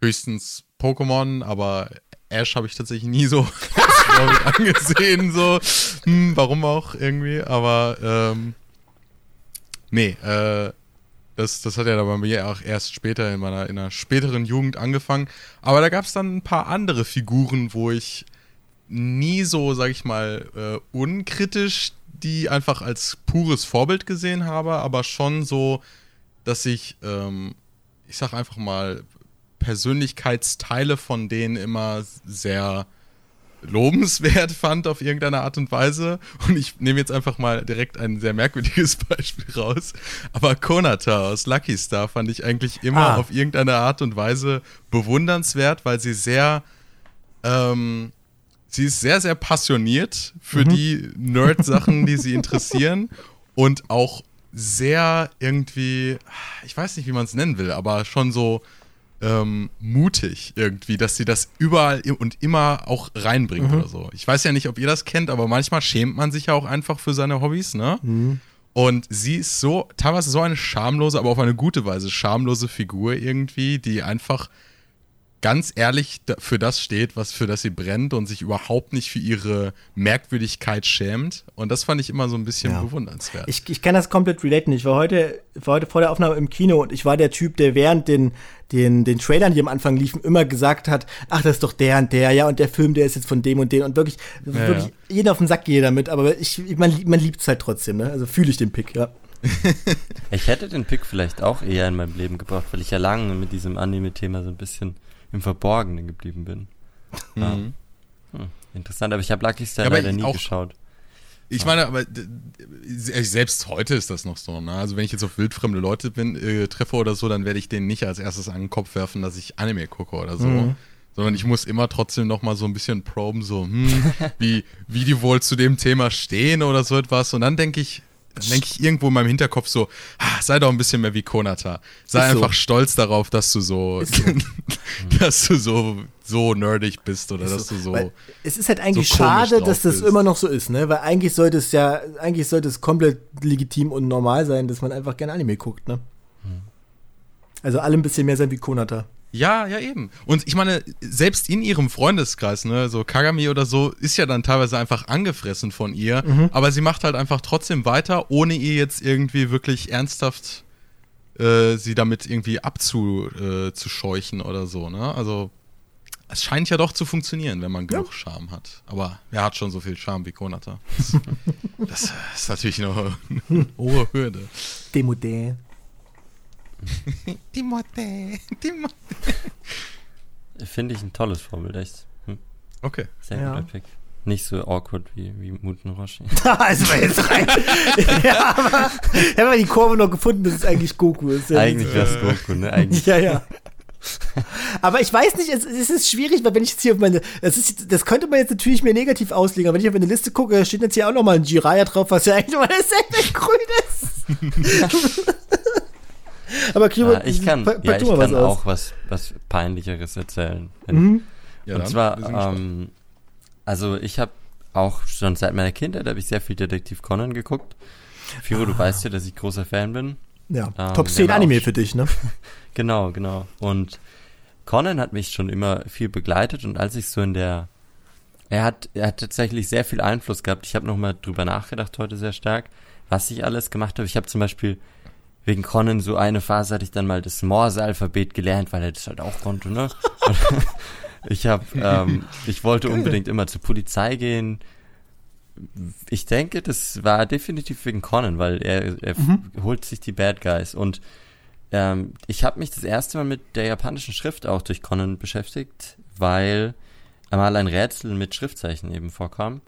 Speaker 3: Höchstens Pokémon, aber Ash habe ich tatsächlich nie so angesehen, so, hm, warum auch irgendwie, aber ähm, nee, äh, das, das hat ja bei mir auch erst später in meiner in einer späteren Jugend angefangen. Aber da gab es dann ein paar andere Figuren, wo ich nie so, sag ich mal, äh, unkritisch die einfach als pures Vorbild gesehen habe, aber schon so, dass ich, ähm, ich sag einfach mal, Persönlichkeitsteile von denen immer sehr lobenswert fand auf irgendeine Art und Weise. Und ich nehme jetzt einfach mal direkt ein sehr merkwürdiges Beispiel raus. Aber Konata aus Lucky Star fand ich eigentlich immer ah. auf irgendeine Art und Weise bewundernswert, weil sie sehr, ähm, sie ist sehr, sehr passioniert für mhm. die Nerd-Sachen, die sie interessieren und auch sehr irgendwie, ich weiß nicht, wie man es nennen will, aber schon so ähm, mutig irgendwie, dass sie das überall und immer auch reinbringt mhm. oder so. Ich weiß ja nicht, ob ihr das kennt, aber manchmal schämt man sich ja auch einfach für seine Hobbys, ne? Mhm. Und sie ist so, teilweise so eine schamlose, aber auf eine gute Weise schamlose Figur irgendwie, die einfach ganz ehrlich für das steht, was für das sie brennt und sich überhaupt nicht für ihre Merkwürdigkeit schämt. Und das fand ich immer so ein bisschen ja. bewundernswert.
Speaker 2: Ich, ich kann das komplett relaten. Ich war heute, war heute vor der Aufnahme im Kino und ich war der Typ, der während den, den, den Trailern, die am Anfang liefen, immer gesagt hat, ach, das ist doch der und der, ja, und der Film, der ist jetzt von dem und dem und wirklich, ja, wirklich ja. jeden auf den Sack gehe damit, aber ich, man, man liebt es halt trotzdem, ne? Also fühle ich den Pick, ja.
Speaker 1: ich hätte den Pick vielleicht auch eher in meinem Leben gebraucht, weil ich ja lange mit diesem Anime-Thema so ein bisschen im Verborgenen geblieben bin. Mhm. Ja. Hm, interessant, aber ich habe Lucky Star ja, leider nie geschaut.
Speaker 3: Ich meine, aber selbst heute ist das noch so. Ne? Also wenn ich jetzt auf wildfremde Leute bin, äh, treffe oder so, dann werde ich denen nicht als erstes an den Kopf werfen, dass ich Anime gucke oder so. Mhm. Sondern ich muss immer trotzdem noch mal so ein bisschen proben, so, hm, wie, wie die wohl zu dem Thema stehen oder so etwas. Und dann denke ich, dann denke ich irgendwo in meinem Hinterkopf so, ah, sei doch ein bisschen mehr wie Konata. Sei ist einfach so. stolz darauf, dass du so, so. dass du so, so nerdig bist oder ist dass so. du so.
Speaker 2: Weil es ist halt eigentlich schade, dass das bist. immer noch so ist, ne? Weil eigentlich sollte es ja, eigentlich sollte es komplett legitim und normal sein, dass man einfach gerne Anime guckt, ne? Hm. Also alle ein bisschen mehr sein wie Konata.
Speaker 3: Ja, ja, eben. Und ich meine, selbst in ihrem Freundeskreis, ne, so Kagami oder so, ist ja dann teilweise einfach angefressen von ihr. Mhm. Aber sie macht halt einfach trotzdem weiter, ohne ihr jetzt irgendwie wirklich ernsthaft äh, sie damit irgendwie abzuscheuchen äh, oder so, ne? Also, es scheint ja doch zu funktionieren, wenn man genug ja. Charme hat. Aber wer hat schon so viel Charme wie Konata? Das, das ist natürlich eine hohe Hürde.
Speaker 2: Demodé.
Speaker 1: Timothée, Timothée. Finde ich ein tolles Vorbild, echt. Hm.
Speaker 3: Okay.
Speaker 1: Sehr ja. guter Pick. Nicht so awkward wie, wie Muten Roshi.
Speaker 2: also jetzt rein. ja, aber ich habe die Kurve noch gefunden, das ist eigentlich Goku ist.
Speaker 1: Ja eigentlich wäre es Goku, ne? Eigentlich.
Speaker 2: ja, ja. Aber ich weiß nicht, es, es, ist schwierig, weil wenn ich jetzt hier auf meine, das, ist, das könnte man jetzt natürlich mir negativ auslegen, aber wenn ich auf meine Liste gucke, steht jetzt hier auch nochmal ein Jiraiya drauf, was ja eigentlich mal dasselbe grün ist.
Speaker 1: Aber Kimo, ja, ich kann, ja, ich kann auch was, was Peinlicheres erzählen. Mhm. Ja, Und zwar, ähm, also ich habe auch schon seit meiner Kindheit habe ich sehr viel Detektiv Conan geguckt. Firo, ah. du weißt ja, dass ich großer Fan bin.
Speaker 2: Ja, ähm, Top 10 Anime für dich, ne?
Speaker 1: genau, genau. Und Conan hat mich schon immer viel begleitet und als ich so in der er hat er hat tatsächlich sehr viel Einfluss gehabt. Ich habe noch mal drüber nachgedacht heute sehr stark, was ich alles gemacht habe. Ich habe zum Beispiel wegen Conan so eine Phase hatte ich dann mal das Morse-Alphabet gelernt, weil er das halt auch konnte, ne? ich habe, ähm, ich wollte unbedingt immer zur Polizei gehen. Ich denke, das war definitiv wegen Conan, weil er, er mhm. holt sich die Bad Guys und ähm, ich habe mich das erste Mal mit der japanischen Schrift auch durch Conan beschäftigt, weil einmal ein Rätsel mit Schriftzeichen eben vorkam.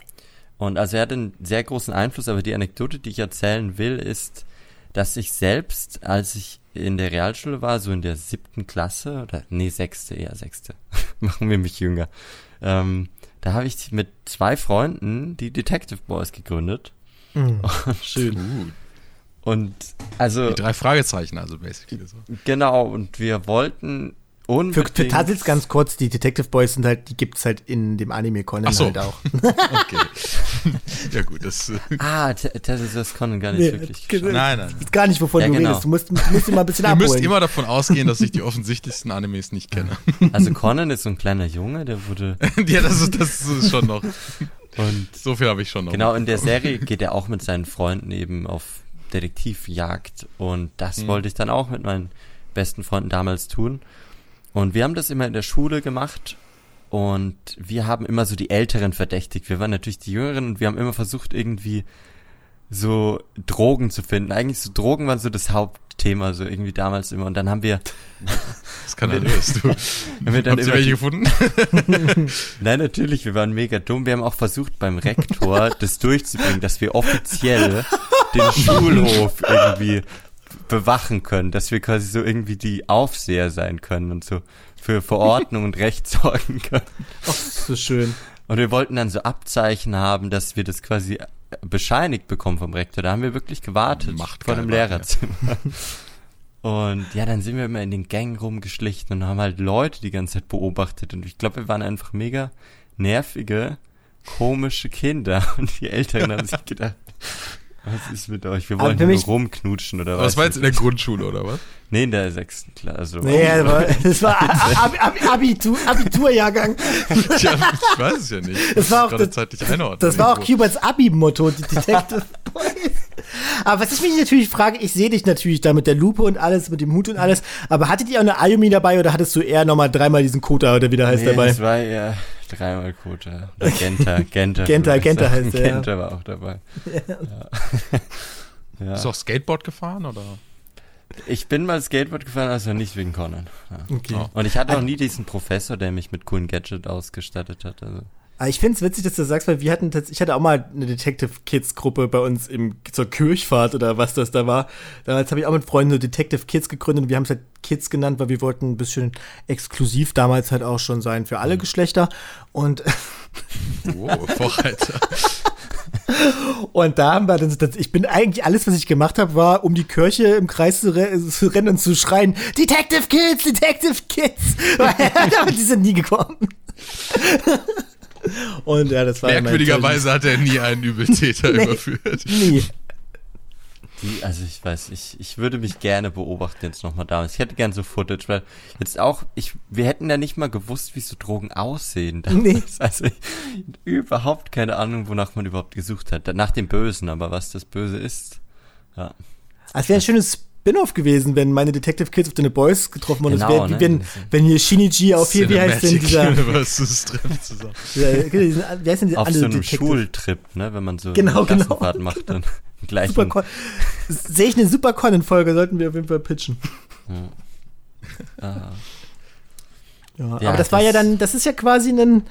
Speaker 1: Und also er hat einen sehr großen Einfluss, aber die Anekdote, die ich erzählen will, ist, dass ich selbst, als ich in der Realschule war, so in der siebten Klasse, oder nee, sechste, eher sechste, machen wir mich jünger, ähm, da habe ich mit zwei Freunden die Detective Boys gegründet.
Speaker 2: Mhm, schön. Gut.
Speaker 1: Und also.
Speaker 3: Die drei Fragezeichen, also basically so.
Speaker 1: Genau, und wir wollten
Speaker 2: Unbedingt. Für, für Tassels ganz kurz, die Detective Boys sind halt, die gibt's halt in dem Anime Conan so. halt auch. okay.
Speaker 3: ja gut, das. Äh,
Speaker 1: ah, Tassels vs. Conan gar nicht nee, wirklich.
Speaker 2: Nein, nein, nein. Ist gar nicht, wovon ja, du genau. redest. Du musst, musst immer ein bisschen
Speaker 3: Ihr
Speaker 2: abholen.
Speaker 3: müsst immer davon ausgehen, dass ich die offensichtlichsten Animes nicht kenne.
Speaker 1: Also Conan ist so ein kleiner Junge, der wurde.
Speaker 3: ja, das ist, das ist schon noch. Und so viel habe ich schon noch.
Speaker 1: Genau, in der Serie geht er auch mit seinen Freunden eben auf Detektivjagd und das hm. wollte ich dann auch mit meinen besten Freunden damals tun. Und wir haben das immer in der Schule gemacht und wir haben immer so die Älteren verdächtigt. Wir waren natürlich die Jüngeren und wir haben immer versucht, irgendwie so Drogen zu finden. Eigentlich so Drogen waren so das Hauptthema, so irgendwie damals immer. Und dann haben wir.
Speaker 3: Skandalös, du.
Speaker 1: haben wir dann Habt ihr welche gefunden? Nein, natürlich, wir waren mega dumm. Wir haben auch versucht, beim Rektor das durchzubringen, dass wir offiziell den Schulhof irgendwie bewachen können, dass wir quasi so irgendwie die Aufseher sein können und so für Verordnung und Recht sorgen können.
Speaker 2: Ach, so schön.
Speaker 1: Und wir wollten dann so Abzeichen haben, dass wir das quasi bescheinigt bekommen vom Rektor. Da haben wir wirklich gewartet
Speaker 3: Macht
Speaker 1: vor dem Lehrerzimmer. Und ja, dann sind wir immer in den Gängen rumgeschlichen und haben halt Leute die ganze Zeit beobachtet. Und ich glaube, wir waren einfach mega nervige, komische Kinder. Und die Älteren haben sich gedacht, Was ist mit euch? Wir wollen nur rumknutschen oder was?
Speaker 3: das war jetzt in der Grundschule, oder was?
Speaker 1: nee, in der sechsten Klasse. Also,
Speaker 2: Nee, das war, das war Ab, Ab, Abitur, Abiturjahrgang.
Speaker 3: Ja, ich weiß es ja nicht.
Speaker 2: Das war auch
Speaker 3: gerade
Speaker 2: das-. Das war auch. Cuberts Abi-Motto, die Detective Boys. Aber was ich mich natürlich frage, ich sehe dich natürlich da mit der Lupe und alles, mit dem Hut und alles, aber hattet ihr auch eine Ayumi dabei oder hattest du eher nochmal dreimal diesen Kota oder wie der heißt
Speaker 1: nee,
Speaker 2: dabei?
Speaker 1: das war ja dreimal Kota. Oder Genta, Genta.
Speaker 2: Genta, Genta
Speaker 1: sagen.
Speaker 2: heißt er, ja.
Speaker 1: Genta war auch dabei. Ja. ja.
Speaker 3: Bist du auch Skateboard gefahren, oder?
Speaker 1: Ich bin mal Skateboard gefahren, also nicht wegen Conan. Ja.
Speaker 2: Okay.
Speaker 1: Und ich hatte auch nie diesen Professor, der mich mit coolen Gadget ausgestattet hat. Also.
Speaker 2: Ich finde es witzig, dass du das sagst, weil wir hatten tats- ich hatte auch mal eine Detective Kids Gruppe bei uns im, zur Kirchfahrt oder was das da war. Damals habe ich auch mit Freunden so Detective Kids gegründet und wir haben es halt Kids genannt, weil wir wollten ein bisschen exklusiv damals halt auch schon sein für alle Geschlechter. Und
Speaker 3: Wow, Vorreiter.
Speaker 2: Und da haben wir dann, ich bin eigentlich, alles, was ich gemacht habe, war, um die Kirche im Kreis zu, re zu rennen und zu schreien, Detective Kids, Detective Kids. Aber die sind nie gekommen. Und ja, das war
Speaker 3: Merkwürdigerweise hat er nie einen Übeltäter
Speaker 2: Nee.
Speaker 3: überführt.
Speaker 2: Nie.
Speaker 1: Die, also ich weiß, ich, ich würde mich gerne beobachten jetzt nochmal damals. Ich hätte gern so Footage, weil jetzt auch, ich, wir hätten ja nicht mal gewusst, wie so Drogen aussehen. damals.
Speaker 2: Nee.
Speaker 1: Also ich, überhaupt keine Ahnung, wonach man überhaupt gesucht hat. Nach dem Bösen, aber was das Böse ist. Ja.
Speaker 2: Es wäre ein schönes Spin-off gewesen, wenn meine Detective Kids auf deine Boys getroffen wurden.
Speaker 1: Genau,
Speaker 2: es wäre,
Speaker 1: ne?
Speaker 2: wie wenn, wenn hier Shinichi auf hier, wie heißt denn dieser,
Speaker 3: Universes treffen zusammen.
Speaker 2: dieser wie heißt denn dieser
Speaker 1: Auf so einem
Speaker 2: Detective?
Speaker 1: Schultrip, ne, wenn man so
Speaker 2: Genau,
Speaker 1: eine
Speaker 2: genau.
Speaker 1: Klassenfahrt macht, dann gleich.
Speaker 2: Super Con Sehe ich eine super Conan-Folge, sollten wir auf jeden Fall pitchen.
Speaker 1: Ah,
Speaker 2: Ja,
Speaker 1: Ja,
Speaker 2: aber das, war ja
Speaker 1: das-
Speaker 2: dann, das ist ja quasi ein,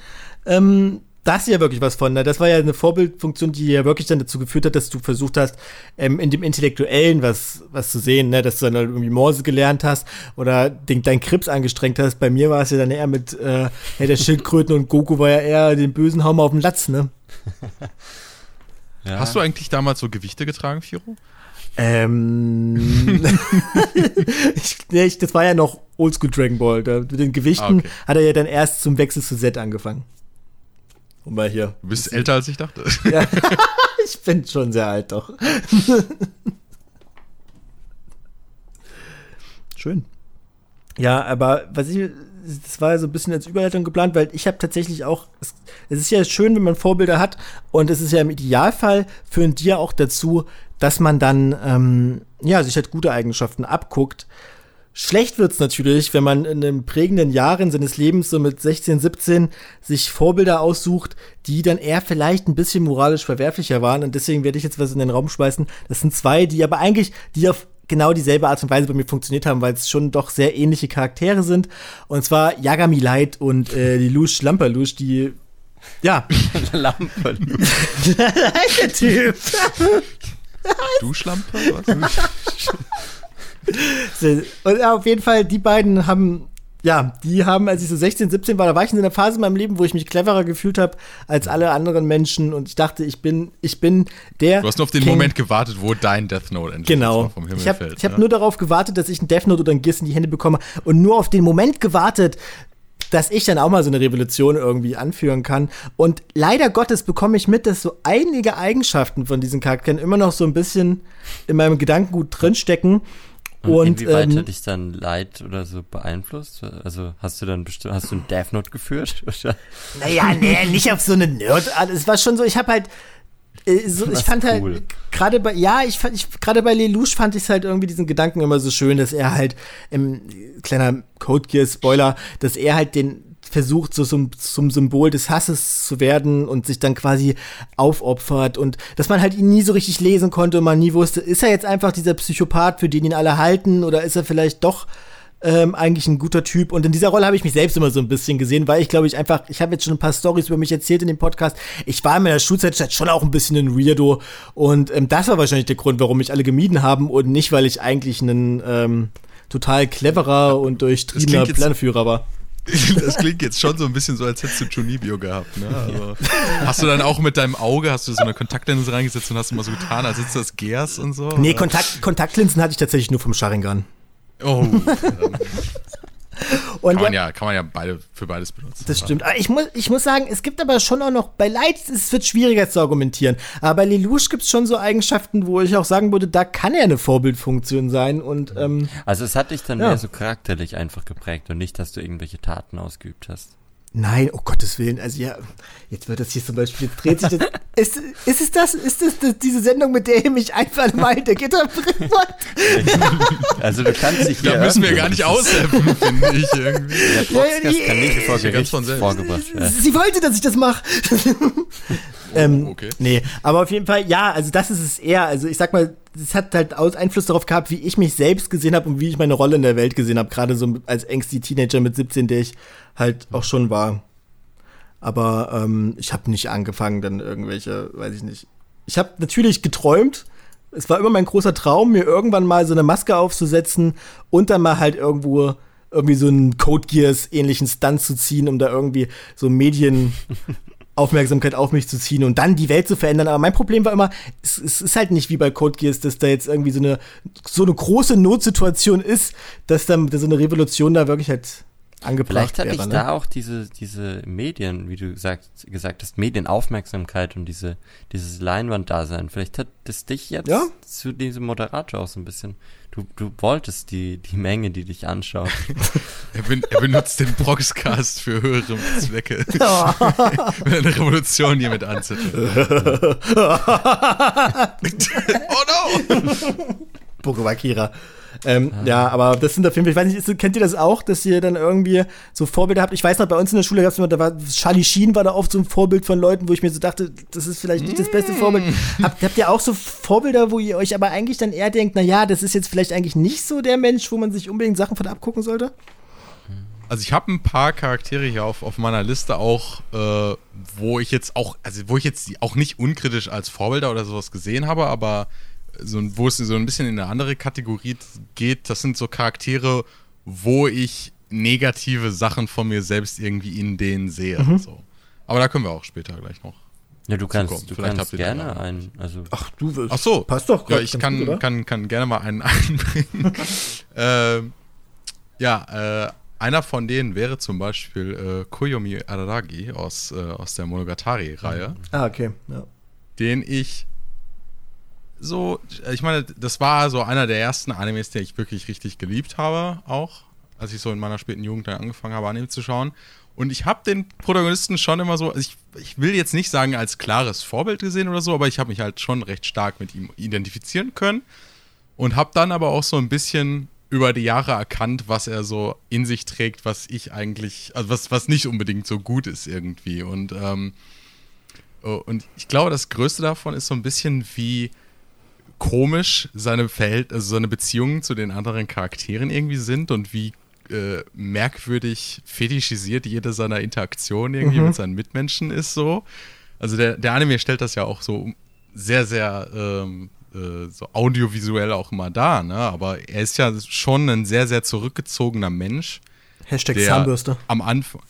Speaker 2: ähm, da hast du ja wirklich was von. Ne? Das war ja eine Vorbildfunktion, die ja wirklich dann dazu geführt hat, dass du versucht hast, ähm, in dem Intellektuellen was, was zu sehen, ne? dass du dann halt irgendwie Morse gelernt hast oder den, deinen Krips angestrengt hast. Bei mir war es ja dann eher mit äh, ja, der Schildkröten und Goku war ja eher den bösen Haum auf den Latz, ne?
Speaker 1: ja.
Speaker 3: Hast du eigentlich damals so Gewichte getragen, Firo?
Speaker 2: Ähm, ich, nee, ich, das war ja noch Oldschool Dragon Ball. Da, mit den Gewichten
Speaker 3: Ah, okay.
Speaker 2: hat er ja dann erst zum Wechsel zu Z angefangen. Und mal hier.
Speaker 3: Du bist älter, als ich dachte.
Speaker 2: Ja, ich bin schon sehr alt doch. Schön. Ja, aber was ich, das war ja so ein bisschen als Überleitung geplant, weil ich habe tatsächlich auch, es, es ist ja schön, wenn man Vorbilder hat und es ist ja im Idealfall führen die ja auch dazu, dass man dann, ähm, ja, sich halt gute Eigenschaften abguckt. Schlecht wird's natürlich, wenn man in den prägenden Jahren seines Lebens, so mit 16, 17, sich Vorbilder aussucht, die dann eher vielleicht ein bisschen moralisch verwerflicher waren. Und deswegen werde ich jetzt was in den Raum schmeißen. Das sind zwei, die aber eigentlich, die auf genau dieselbe Art und Weise bei mir funktioniert haben, weil es schon doch sehr ähnliche Charaktere sind. Und zwar Yagami Light und äh, die Lush Lamperlush, die ja,
Speaker 1: Lampe.
Speaker 2: der Typ.
Speaker 3: Duschlampe? Was?
Speaker 2: Und ja, auf jeden Fall, die beiden haben, ja, die haben, als ich so 16, 17 war, da war ich in einer Phase in meinem Leben, wo ich mich cleverer gefühlt habe als alle anderen Menschen und ich dachte, ich bin, ich bin der.
Speaker 3: Du hast nur auf den
Speaker 2: King.
Speaker 3: Moment gewartet, wo dein Death Note endlich
Speaker 2: Genau.
Speaker 3: vom Himmel
Speaker 2: Ich habe
Speaker 3: fällt.
Speaker 2: ich hab
Speaker 3: ne?
Speaker 2: nur darauf gewartet, dass ich einen Death Note oder einen Gears in die Hände bekomme und nur auf den Moment gewartet, dass ich dann auch mal so eine Revolution irgendwie anführen kann. Und leider Gottes bekomme ich mit, dass so einige Eigenschaften von diesen Charakteren immer noch so ein bisschen in meinem Gedankengut drinstecken.
Speaker 1: Und,
Speaker 2: Und,
Speaker 1: inwieweit
Speaker 2: ähm,
Speaker 1: hat dich dann Leid oder so beeinflusst? Also hast du dann bestimmt, hast du ein Death Note geführt? Oder?
Speaker 2: Naja, nee, nicht auf so eine Nerd. Es war schon so, ich habe halt. äh, So, ich fand
Speaker 1: ist
Speaker 2: halt,
Speaker 1: cool.
Speaker 2: gerade bei, ja, ich fand, ich, gerade bei Lelouch fand ich halt irgendwie diesen Gedanken immer so schön, dass er halt, im, kleiner Code Gear Spoiler, dass er halt den versucht, so zum, zum Symbol des Hasses zu werden und sich dann quasi aufopfert und dass man halt ihn nie so richtig lesen konnte und man nie wusste, ist er jetzt einfach dieser Psychopath, für den ihn alle halten oder ist er vielleicht doch ähm, eigentlich ein guter Typ. Und in dieser Rolle habe ich mich selbst immer so ein bisschen gesehen, weil ich glaube ich einfach, ich habe jetzt schon ein paar Stories über mich erzählt in dem Podcast. Ich war in meiner Schulzeit schon auch ein bisschen ein Weirdo. Und ähm, das war wahrscheinlich der Grund, warum mich alle gemieden haben und nicht, weil ich eigentlich ein ähm, total cleverer und durchtriebener Planführer war.
Speaker 3: Das klingt jetzt schon so ein bisschen so, als hättest du Junibio gehabt. Ne? Also, hast du dann auch mit deinem Auge, hast du so eine Kontaktlinse reingesetzt und hast du mal so getan, als hättest du das Gears und so?
Speaker 2: Nee? Kontakt, Kontaktlinsen hatte ich tatsächlich nur vom Sharingan.
Speaker 3: Oh,
Speaker 2: Und
Speaker 3: kann, man
Speaker 2: ja,
Speaker 3: kann man ja beide, für beides benutzen.
Speaker 2: das stimmt. Aber ich muss, ich muss sagen, es gibt aber schon auch noch, bei Light es wird schwieriger zu argumentieren. Aber bei Lelouch gibt es schon so Eigenschaften, wo ich auch sagen würde, da kann er eine Vorbildfunktion sein. Und ähm,
Speaker 1: Also es hat dich dann
Speaker 2: Ja.
Speaker 1: mehr so charakterlich einfach geprägt und nicht, dass du irgendwelche Taten ausgeübt hast.
Speaker 2: Nein, oh Gottes Willen. Also ja, jetzt wird das hier zum Beispiel, jetzt dreht sich das. ist, ist es das? Ist es das, diese Sendung, mit der ihr mich einfach mal in der Gitter bringen wollt?
Speaker 1: Also du kannst dich hier
Speaker 3: Da müssen wir gar nicht aushelfen, finde ich irgendwie.
Speaker 1: Der Podcast
Speaker 2: Ja,
Speaker 1: kann nicht vor Gericht
Speaker 3: von selbst.
Speaker 1: vorgebracht werden.
Speaker 2: Sie wollte, dass ich das mache. Ähm,
Speaker 3: okay.
Speaker 2: Nee, aber auf jeden Fall, ja, also das ist es eher. Also ich sag mal, es hat halt Einfluss darauf gehabt, wie ich mich selbst gesehen habe und wie ich meine Rolle in der Welt gesehen habe. Gerade so als ängstlicher Teenager mit 17, der ich halt auch schon war. Aber ähm, ich habe nicht angefangen, dann irgendwelche, weiß ich nicht. Ich habe natürlich geträumt. Es war immer mein großer Traum, mir irgendwann mal so eine Maske aufzusetzen und dann mal halt irgendwo irgendwie so einen Code Gears ähnlichen Stunt zu ziehen, um da irgendwie so Medien Aufmerksamkeit auf mich zu ziehen und dann die Welt zu verändern. Aber mein Problem war immer, es, es ist halt nicht wie bei Code Geass, dass da jetzt irgendwie so eine, so eine große Notsituation ist, dass dann so eine Revolution da wirklich halt angebracht
Speaker 1: Vielleicht hatte
Speaker 2: wäre.
Speaker 1: ich
Speaker 2: ne?
Speaker 1: da auch diese, diese Medien, wie du gesagt, gesagt hast, Medienaufmerksamkeit und diese, dieses Leinwanddasein. Vielleicht hat das dich jetzt
Speaker 2: Ja.
Speaker 1: zu diesem Moderator auch so ein bisschen. Du, du wolltest die, die Menge, die dich anschaut.
Speaker 3: Er, ben, er benutzt den Proxcast für höhere Zwecke. Wenn eine Revolution hiermit anzettelt. oh no!
Speaker 2: Bogowakira. Ähm, Ja, aber das sind auf jeden Fall, ich weiß nicht, ist, kennt ihr das auch, dass ihr dann irgendwie so Vorbilder habt? Ich weiß noch, bei uns in der Schule gab es immer, da war Charlie Sheen war da oft so ein Vorbild von Leuten, wo ich mir so dachte, das ist vielleicht nicht das beste Vorbild. Habt, habt ihr auch so Vorbilder, wo ihr euch aber eigentlich dann eher denkt, na ja, das ist jetzt vielleicht eigentlich nicht so der Mensch, wo man sich unbedingt Sachen von abgucken sollte?
Speaker 3: Also ich habe ein paar Charaktere hier auf, auf meiner Liste auch, äh, wo ich jetzt auch, also wo ich jetzt auch nicht unkritisch als Vorbilder oder sowas gesehen habe, aber so, ein- wo es so ein bisschen in eine andere Kategorie geht, das sind so Charaktere, wo ich negative Sachen von mir selbst irgendwie in denen sehe. So. Aber da können wir auch später gleich noch.
Speaker 1: Ja, du
Speaker 3: Zukommen.
Speaker 1: kannst, du
Speaker 3: Vielleicht
Speaker 1: kannst
Speaker 3: habt ihr da
Speaker 1: gerne einen, also
Speaker 2: Ach du willst.
Speaker 3: Ach so.
Speaker 2: Passt doch
Speaker 3: Ja, ich kann,
Speaker 2: gut,
Speaker 3: kann, kann gerne mal einen einbringen. ähm, ja, äh, einer von denen wäre zum Beispiel äh, Koyomi Araragi aus, äh, aus der Monogatari-Reihe,
Speaker 2: Ah, okay. Ja.
Speaker 3: den ich so, ich meine, das war so einer der ersten Animes, den ich wirklich richtig geliebt habe, auch, als ich so in meiner späten Jugend dann angefangen habe, Anime zu schauen. Und ich habe den Protagonisten schon immer so, also ich, ich will jetzt nicht sagen als klares Vorbild gesehen oder so, aber ich habe mich halt schon recht stark mit ihm identifizieren können und habe dann aber auch so ein bisschen über die Jahre erkannt, was er so in sich trägt, was ich eigentlich, also was, was nicht unbedingt so gut ist irgendwie. Und, ähm, oh, und ich glaube, das Größte davon ist so ein bisschen wie komisch seine Verhält also seine Beziehungen zu den anderen Charakteren irgendwie sind und wie äh, merkwürdig fetischisiert jede seiner Interaktionen irgendwie mit seinen Mitmenschen ist so. Also der, der Anime stellt das ja auch so sehr, sehr ähm, äh, so audiovisuell auch immer dar, ne? Aber er ist ja schon ein sehr, sehr zurückgezogener Mensch.
Speaker 2: Hashtag Zahnbürste.
Speaker 3: Am Anfang.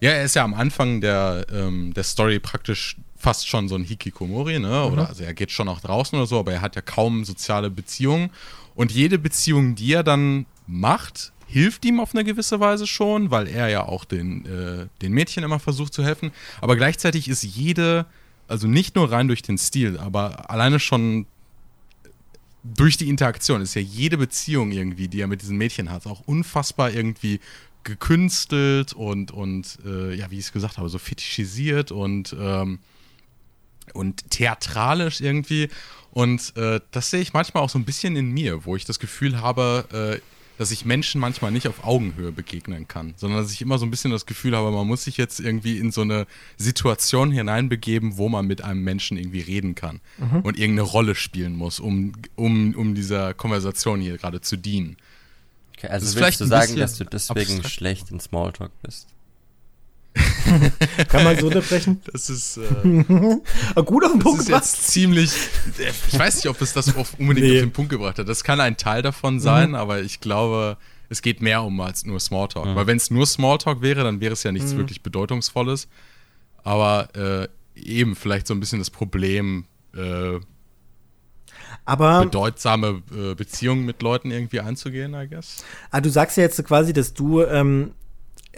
Speaker 3: Ja, er ist ja am Anfang der, ähm, der Story praktisch fast schon so ein Hikikomori, ne? Oder also er geht schon auch draußen oder so, aber er hat ja kaum soziale Beziehungen. Und jede Beziehung, die er dann macht, hilft ihm auf eine gewisse Weise schon, weil er ja auch den, äh, den Mädchen immer versucht zu helfen. Aber gleichzeitig ist jede, also nicht nur rein durch den Stil, aber alleine schon durch die Interaktion ist ja jede Beziehung irgendwie, die er mit diesen Mädchen hat, auch unfassbar irgendwie gekünstelt und, und äh, ja, wie ich es gesagt habe, so fetischisiert und, ähm, und theatralisch irgendwie. Und äh, das sehe ich manchmal auch so ein bisschen in mir, wo ich das Gefühl habe, äh, dass ich Menschen manchmal nicht auf Augenhöhe begegnen kann, sondern dass ich immer so ein bisschen das Gefühl habe, man muss sich jetzt irgendwie in so eine Situation hineinbegeben, wo man mit einem Menschen irgendwie reden kann und irgendeine Rolle spielen muss, um, um, um dieser Konversation hier gerade zu dienen.
Speaker 1: okay, also
Speaker 3: ist
Speaker 1: willst
Speaker 3: vielleicht
Speaker 1: du sagen, dass du deswegen
Speaker 3: abstrakt.
Speaker 1: schlecht in Smalltalk bist?
Speaker 2: Kann man so unterbrechen?
Speaker 3: Das ist, äh,
Speaker 2: Ah, gut auf den
Speaker 3: das
Speaker 2: Punkt
Speaker 3: ist
Speaker 2: gebracht.
Speaker 3: jetzt ziemlich. Ich weiß nicht, ob es das auf, unbedingt
Speaker 2: Nee.
Speaker 3: auf den Punkt gebracht hat. Das kann ein Teil davon sein, aber ich glaube, es geht mehr um als nur Smalltalk. Weil wenn es nur Smalltalk wäre, dann wäre es ja nichts wirklich Bedeutungsvolles. Aber äh, eben vielleicht so ein bisschen das Problem. Äh,
Speaker 2: Aber
Speaker 3: bedeutsame äh, Beziehungen mit Leuten irgendwie einzugehen, I guess.
Speaker 2: Ah, du sagst ja jetzt quasi, dass du ähm,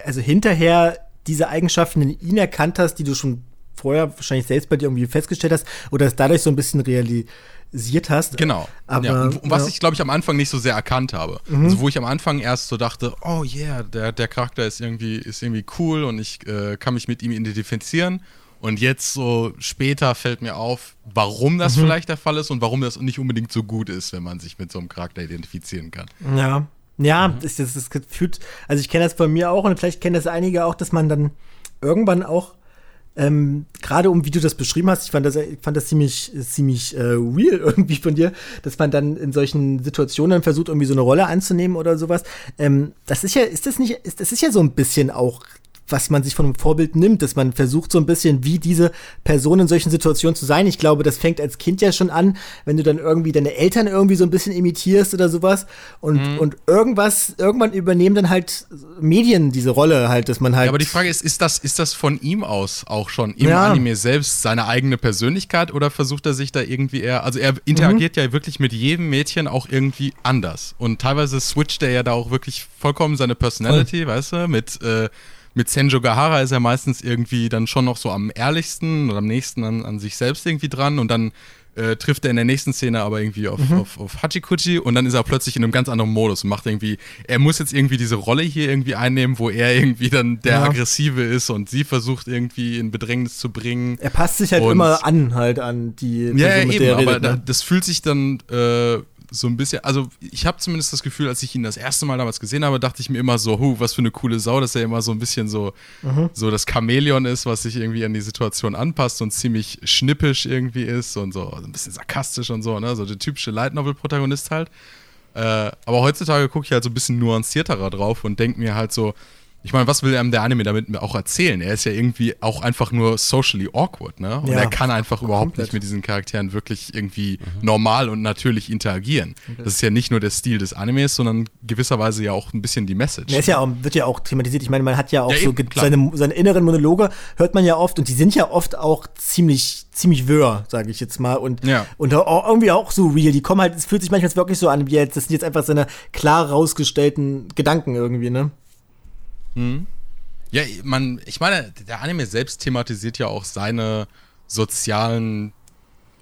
Speaker 2: also hinterher diese Eigenschaften in ihn erkannt hast, die du schon vorher wahrscheinlich selbst bei dir irgendwie festgestellt hast oder es dadurch so ein bisschen realisiert hast.
Speaker 3: Genau.
Speaker 2: Aber,
Speaker 3: ja. und was
Speaker 2: ja.
Speaker 3: ich, glaube ich, am Anfang nicht so sehr erkannt habe.
Speaker 2: Mhm.
Speaker 3: Also wo ich am Anfang erst so dachte, oh yeah, der, der Charakter ist irgendwie, ist irgendwie cool und ich äh, kann mich mit ihm identifizieren. Und jetzt so später fällt mir auf, warum das
Speaker 2: Mhm.
Speaker 3: vielleicht der Fall ist und warum das nicht unbedingt so gut ist, wenn man sich mit so einem Charakter identifizieren kann.
Speaker 2: Ja. Ja,
Speaker 3: Mhm.
Speaker 2: das, das, das fühlt, also ich kenne das von mir auch und vielleicht kennen das einige auch, dass man dann irgendwann auch, ähm, gerade um wie du das beschrieben hast, ich fand das, ich fand das ziemlich, ziemlich äh, real irgendwie von dir, dass man dann in solchen Situationen versucht, irgendwie so eine Rolle anzunehmen oder sowas. Ähm, das ist ja, ist das nicht, ist, das ist ja so ein bisschen auch was man sich von einem Vorbild nimmt, dass man versucht so ein bisschen wie diese Person in solchen Situationen zu sein. Ich glaube, das fängt als Kind ja schon an, wenn du dann irgendwie deine Eltern irgendwie so ein bisschen imitierst oder sowas und,
Speaker 3: Mhm.
Speaker 2: und irgendwas, irgendwann übernehmen dann halt Medien diese Rolle halt, dass man halt.
Speaker 3: Ja, aber die Frage ist, ist das, ist das von ihm aus auch schon im
Speaker 2: Ja.
Speaker 3: Anime selbst seine eigene Persönlichkeit oder versucht er sich da irgendwie eher, also er interagiert
Speaker 2: Mhm.
Speaker 3: ja wirklich mit jedem Mädchen auch irgendwie anders und teilweise switcht er ja da auch wirklich vollkommen seine Personality, weißt du, mit, äh, mit Senjo Gahara ist er meistens irgendwie dann schon noch so am ehrlichsten oder am nächsten an, an sich selbst irgendwie dran und dann äh, trifft er in der nächsten Szene aber irgendwie auf,
Speaker 2: Mhm.
Speaker 3: auf, auf Hachikuchi und dann ist er plötzlich in einem ganz anderen Modus und macht irgendwie, er muss jetzt irgendwie diese Rolle hier irgendwie einnehmen, wo er irgendwie dann der
Speaker 2: Ja.
Speaker 3: Aggressive ist und sie versucht irgendwie in Bedrängnis zu bringen.
Speaker 2: er passt sich halt
Speaker 3: Und-
Speaker 2: immer an, halt an die
Speaker 3: Ja, ja
Speaker 2: Person, mit
Speaker 3: eben,
Speaker 2: er
Speaker 3: aber
Speaker 2: ne?
Speaker 3: das fühlt sich dann äh, so ein bisschen, also ich habe zumindest das Gefühl, als ich ihn das erste Mal damals gesehen habe, dachte ich mir immer so, huh, was für eine coole Sau, dass er immer so ein bisschen so,
Speaker 2: Mhm.
Speaker 3: so das Chamäleon ist, was sich irgendwie an die Situation anpasst und ziemlich schnippisch irgendwie ist und so ein bisschen sarkastisch und so, ne, so der typische Light Novel Protagonist halt. Äh, aber heutzutage gucke ich halt so ein bisschen nuancierterer drauf und denke mir halt so, ich meine, was will einem der Anime damit auch erzählen? Er ist ja irgendwie auch einfach nur socially awkward, ne? Und
Speaker 2: Ja.
Speaker 3: er kann einfach überhaupt
Speaker 2: Komplett.
Speaker 3: nicht mit diesen Charakteren wirklich irgendwie normal und natürlich interagieren. Das ist ja nicht nur der Stil des Animes, sondern gewisserweise ja auch ein bisschen die Message.
Speaker 2: Er ist ja auch, wird ja auch thematisiert. Ich meine, man hat ja auch
Speaker 3: Ja,
Speaker 2: so
Speaker 3: eben,
Speaker 2: seine, seine inneren Monologe, hört man ja oft und die sind ja oft auch ziemlich, ziemlich wirr, sage ich jetzt mal. Und,
Speaker 3: Ja.
Speaker 2: und auch irgendwie auch so real. Die kommen halt, es fühlt sich manchmal wirklich so an, wie jetzt, das sind jetzt einfach seine klar rausgestellten Gedanken irgendwie, ne?
Speaker 3: Ja, man, ich meine, der Anime selbst thematisiert ja auch seine sozialen,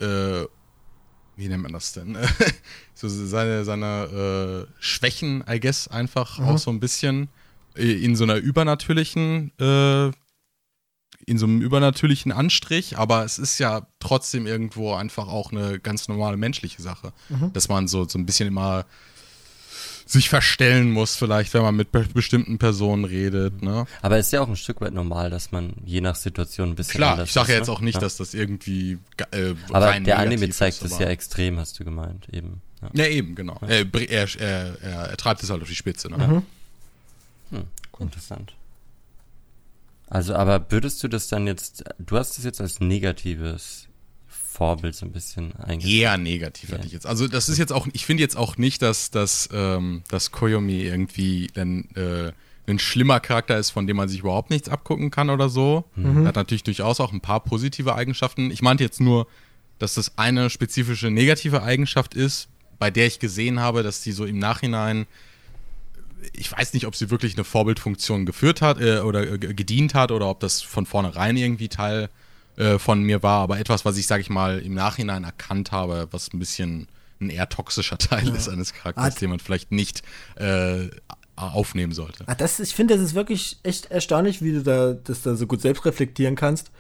Speaker 3: äh, wie nennt man das denn? so seine, seine äh, Schwächen, I guess, einfach auch so ein bisschen in so einer übernatürlichen, äh, in so einem übernatürlichen Anstrich, aber es ist ja trotzdem irgendwo einfach auch eine ganz normale menschliche Sache, dass man so, so ein bisschen immer sich verstellen muss, vielleicht, wenn man mit be bestimmten Personen redet, ne?
Speaker 1: Aber es ist ja auch ein Stück weit normal, dass man je nach Situation ein bisschen
Speaker 3: Klar,
Speaker 1: anders
Speaker 3: ich sage ja
Speaker 1: ist,
Speaker 3: jetzt
Speaker 1: ne?
Speaker 3: auch nicht,
Speaker 1: Ja.
Speaker 3: dass das irgendwie äh,
Speaker 1: Aber
Speaker 3: rein
Speaker 1: der Anime zeigt
Speaker 3: ist,
Speaker 1: es
Speaker 3: aber-
Speaker 1: ja extrem, hast du gemeint, eben. Ja.
Speaker 3: Ja, eben, genau. Er, br- er, er, er, er treibt es halt auf die Spitze, ne?
Speaker 2: Mhm.
Speaker 1: Hm, interessant. Also, aber würdest du das dann jetzt, du hast es jetzt als negatives Vorbild so ein bisschen eingeschätzt.
Speaker 3: Eher negativ
Speaker 1: Ja.
Speaker 3: hätte ich jetzt. Also das ist jetzt auch, ich finde jetzt auch nicht, dass, dass, ähm, dass Koyomi irgendwie ein, äh, ein schlimmer Charakter ist, von dem man sich überhaupt nichts abgucken kann oder so. Er hat natürlich durchaus auch ein paar positive Eigenschaften. Ich meinte jetzt nur, dass das eine spezifische negative Eigenschaft ist, bei der ich gesehen habe, dass die so im Nachhinein ich weiß nicht, ob sie wirklich eine Vorbildfunktion geführt hat äh, oder äh, gedient hat oder ob das von vornherein irgendwie Teil äh, von mir war, aber etwas, was ich, sag ich mal, im Nachhinein erkannt habe, was ein bisschen ein eher toxischer Teil ist eines Charakters,
Speaker 2: Ah,
Speaker 3: den man vielleicht nicht äh, aufnehmen sollte.
Speaker 2: Ah, das, ich finde, das ist wirklich echt erstaunlich, wie du da das da so gut selbst reflektieren kannst.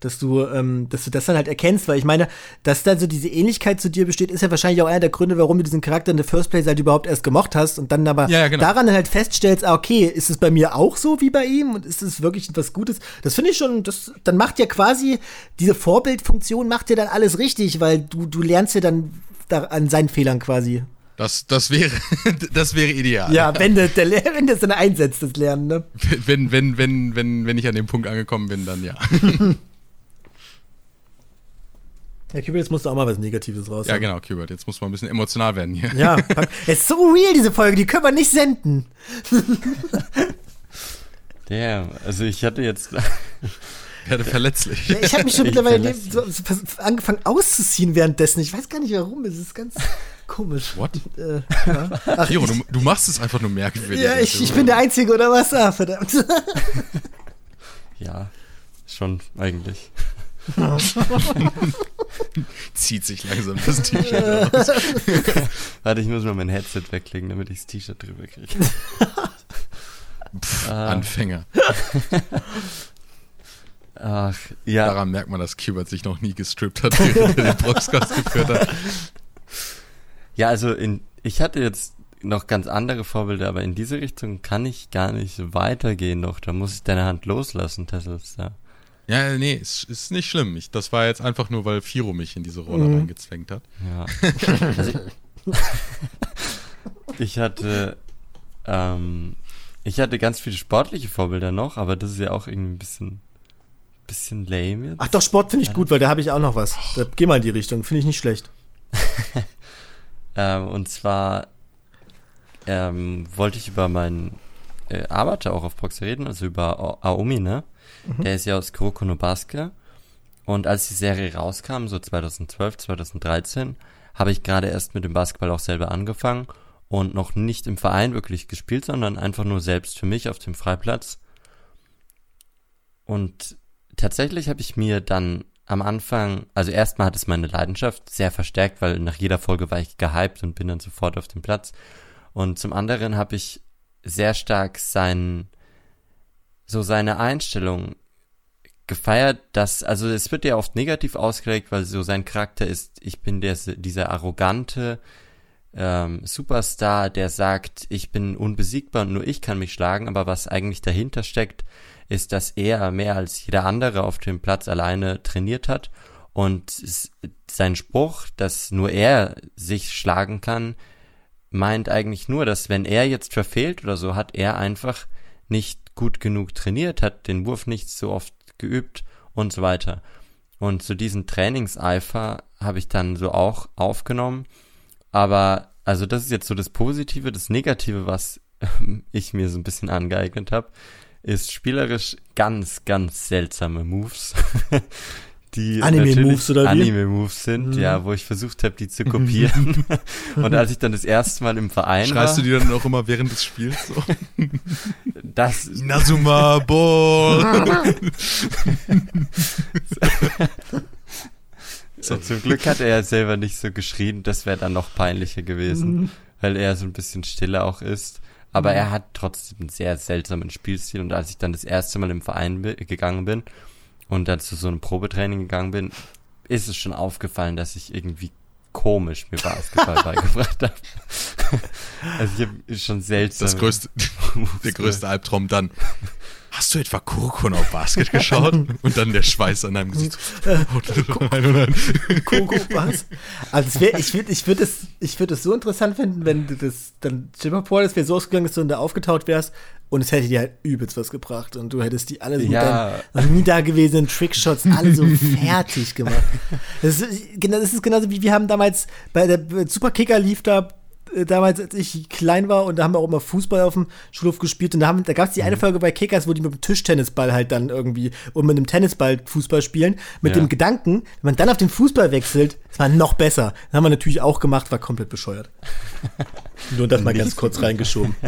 Speaker 2: Dass du, ähm, dass du das dann halt erkennst, weil ich meine, dass da so diese Ähnlichkeit zu dir besteht, ist ja wahrscheinlich auch einer der Gründe, warum du diesen Charakter in the first place halt überhaupt erst gemocht hast und dann aber
Speaker 3: Ja, ja, genau.
Speaker 2: daran dann halt feststellst, ah, okay, ist es bei mir auch so wie bei ihm und ist es wirklich was Gutes? Das finde ich schon, das, dann macht ja quasi, diese Vorbildfunktion macht ja dann alles richtig, weil du, du lernst ja dann da, an seinen Fehlern quasi.
Speaker 3: Das, das wäre, das wäre ideal.
Speaker 2: Ja, wenn du, der, wenn du es dann einsetzt, das Lernen, ne?
Speaker 3: Wenn, wenn, wenn, wenn, wenn ich an dem Punkt angekommen bin, dann ja.
Speaker 2: Ja, Kübel, jetzt musst du auch mal was Negatives raus.
Speaker 3: Ja, genau, Kubert. Jetzt muss man ein bisschen emotional werden hier.
Speaker 2: Ja, es ist so real, diese Folge, die können wir nicht senden.
Speaker 1: Damn, also ich hatte jetzt,
Speaker 3: Werde verletzlich.
Speaker 2: Ja, ich habe mich schon
Speaker 1: Ich
Speaker 2: mittlerweile so, so angefangen auszuziehen währenddessen. Ich weiß gar nicht warum. Es ist ganz komisch.
Speaker 3: What?
Speaker 2: Äh, ja. Ach,
Speaker 3: Jero,
Speaker 2: ich,
Speaker 3: du, du machst es einfach nur merkwürdig.
Speaker 2: ja, ich, ich bin der Einzige, oder was? Ah, verdammt.
Speaker 1: Ja, schon eigentlich.
Speaker 3: Zieht sich langsam das T-Shirt aus.
Speaker 1: Warte, ich muss mal mein Headset weglegen, damit ich das T-Shirt drüber kriege. Ah.
Speaker 3: Anfänger.
Speaker 1: Ach, ja.
Speaker 3: Daran merkt man, dass Kubert sich noch nie gestrippt hat, während er den Proxcast geführt hat.
Speaker 1: Ja, also in, ich hatte jetzt noch ganz andere Vorbilder, aber in diese Richtung kann ich gar nicht weitergehen noch. Da muss ich deine Hand loslassen, Tessels. Ja.
Speaker 3: Nee, ist, ist nicht schlimm. Ich, das war jetzt einfach nur, weil Firo mich in diese Rolle
Speaker 2: Mhm.
Speaker 3: reingezwängt hat.
Speaker 1: Ja. Also ich, hatte, ähm, ich hatte ganz viele sportliche Vorbilder noch, aber das ist ja auch irgendwie ein bisschen, bisschen lame jetzt.
Speaker 2: Ach doch, Sport finde ich gut, weil da habe ich auch noch was. Da, geh mal in die Richtung. Finde ich nicht schlecht.
Speaker 1: Ähm, und zwar ähm, wollte ich über meinen äh, Arbeiter auch auf Proxy reden, also über Aomi, ne? Der ist ja aus Kuroko no Basuke. Und als die Serie rauskam, so 2012, 2013, habe ich gerade erst mit dem Basketball auch selber angefangen und noch nicht im Verein wirklich gespielt, sondern einfach nur selbst für mich auf dem Freiplatz. Und tatsächlich habe ich mir dann am Anfang, also erstmal hat es meine Leidenschaft sehr verstärkt, weil nach jeder Folge war ich gehypt und bin dann sofort auf dem Platz. Und zum anderen habe ich sehr stark sein, so seine Einstellung gefeiert, dass, also es wird ja oft negativ ausgelegt, weil so sein Charakter ist, ich bin der, dieser arrogante ähm, Superstar, der sagt, ich bin unbesiegbar und nur ich kann mich schlagen, aber was eigentlich dahinter steckt, ist, dass er mehr als jeder andere auf dem Platz alleine trainiert hat. Und sein Spruch, dass nur er sich schlagen kann, meint eigentlich nur, dass wenn er jetzt verfehlt oder so, hat er einfach nicht gut genug trainiert, hat den Wurf nicht so oft geübt und so weiter. Und so diesen Trainingseifer habe ich dann so auch aufgenommen. Aber, also das ist jetzt so das Positive. Das Negative, was ich mir so ein bisschen angeeignet habe, ist spielerisch ganz, ganz seltsame Moves. die
Speaker 2: Anime-Moves, oder wie?
Speaker 1: Anime-Moves sind,
Speaker 2: Mhm.
Speaker 1: ja, wo ich versucht habe, die zu kopieren. und als ich dann das erste Mal im Verein
Speaker 3: Schreist du
Speaker 1: war,
Speaker 3: die dann auch immer während des Spiels so?
Speaker 1: das,
Speaker 3: Inazuma Ball!
Speaker 1: So, zum Glück hat er ja selber nicht so geschrien, das wäre dann noch peinlicher gewesen, weil er so ein bisschen stiller auch ist. Aber er hat trotzdem einen sehr seltsamen Spielstil und als ich dann das erste Mal im Verein gegangen bin und dann zu so einem Probetraining gegangen bin, ist es schon aufgefallen, dass ich irgendwie komisch mir Basketball beigebracht habe. also ich habe schon seltsam.
Speaker 3: Das größte, der größte Albtraum dann. Hast du etwa Kuroko auf Basket geschaut? Und dann der Schweiß an deinem Gesicht. Nein, nein.
Speaker 2: Koko, was? Also wär, ich würde ich würd es, ich würd es so interessant finden, wenn du das dann, stell dir mal vor, das wäre so ausgegangen, dass du da aufgetaucht wärst und es hätte dir halt übelst was gebracht und du hättest die alle so
Speaker 1: Ja.
Speaker 2: mit deinen nie dagewesenen Trickshots alle so fertig gemacht. Das ist, das ist genauso wie wir haben damals bei der Superkicker lief da äh, damals, als ich klein war und da haben wir auch immer Fußball auf dem Schulhof gespielt und da, haben- da gab es die eine
Speaker 1: Mhm.
Speaker 2: Folge bei Kickers, wo die mit dem Tischtennisball halt dann irgendwie und mit einem Tennisball Fußball spielen, mit
Speaker 1: Ja.
Speaker 2: dem Gedanken, wenn man dann auf den Fußball wechselt, ist man noch besser. Das haben wir natürlich auch gemacht, war komplett bescheuert. Nur das mal ganz kurz reingeschoben.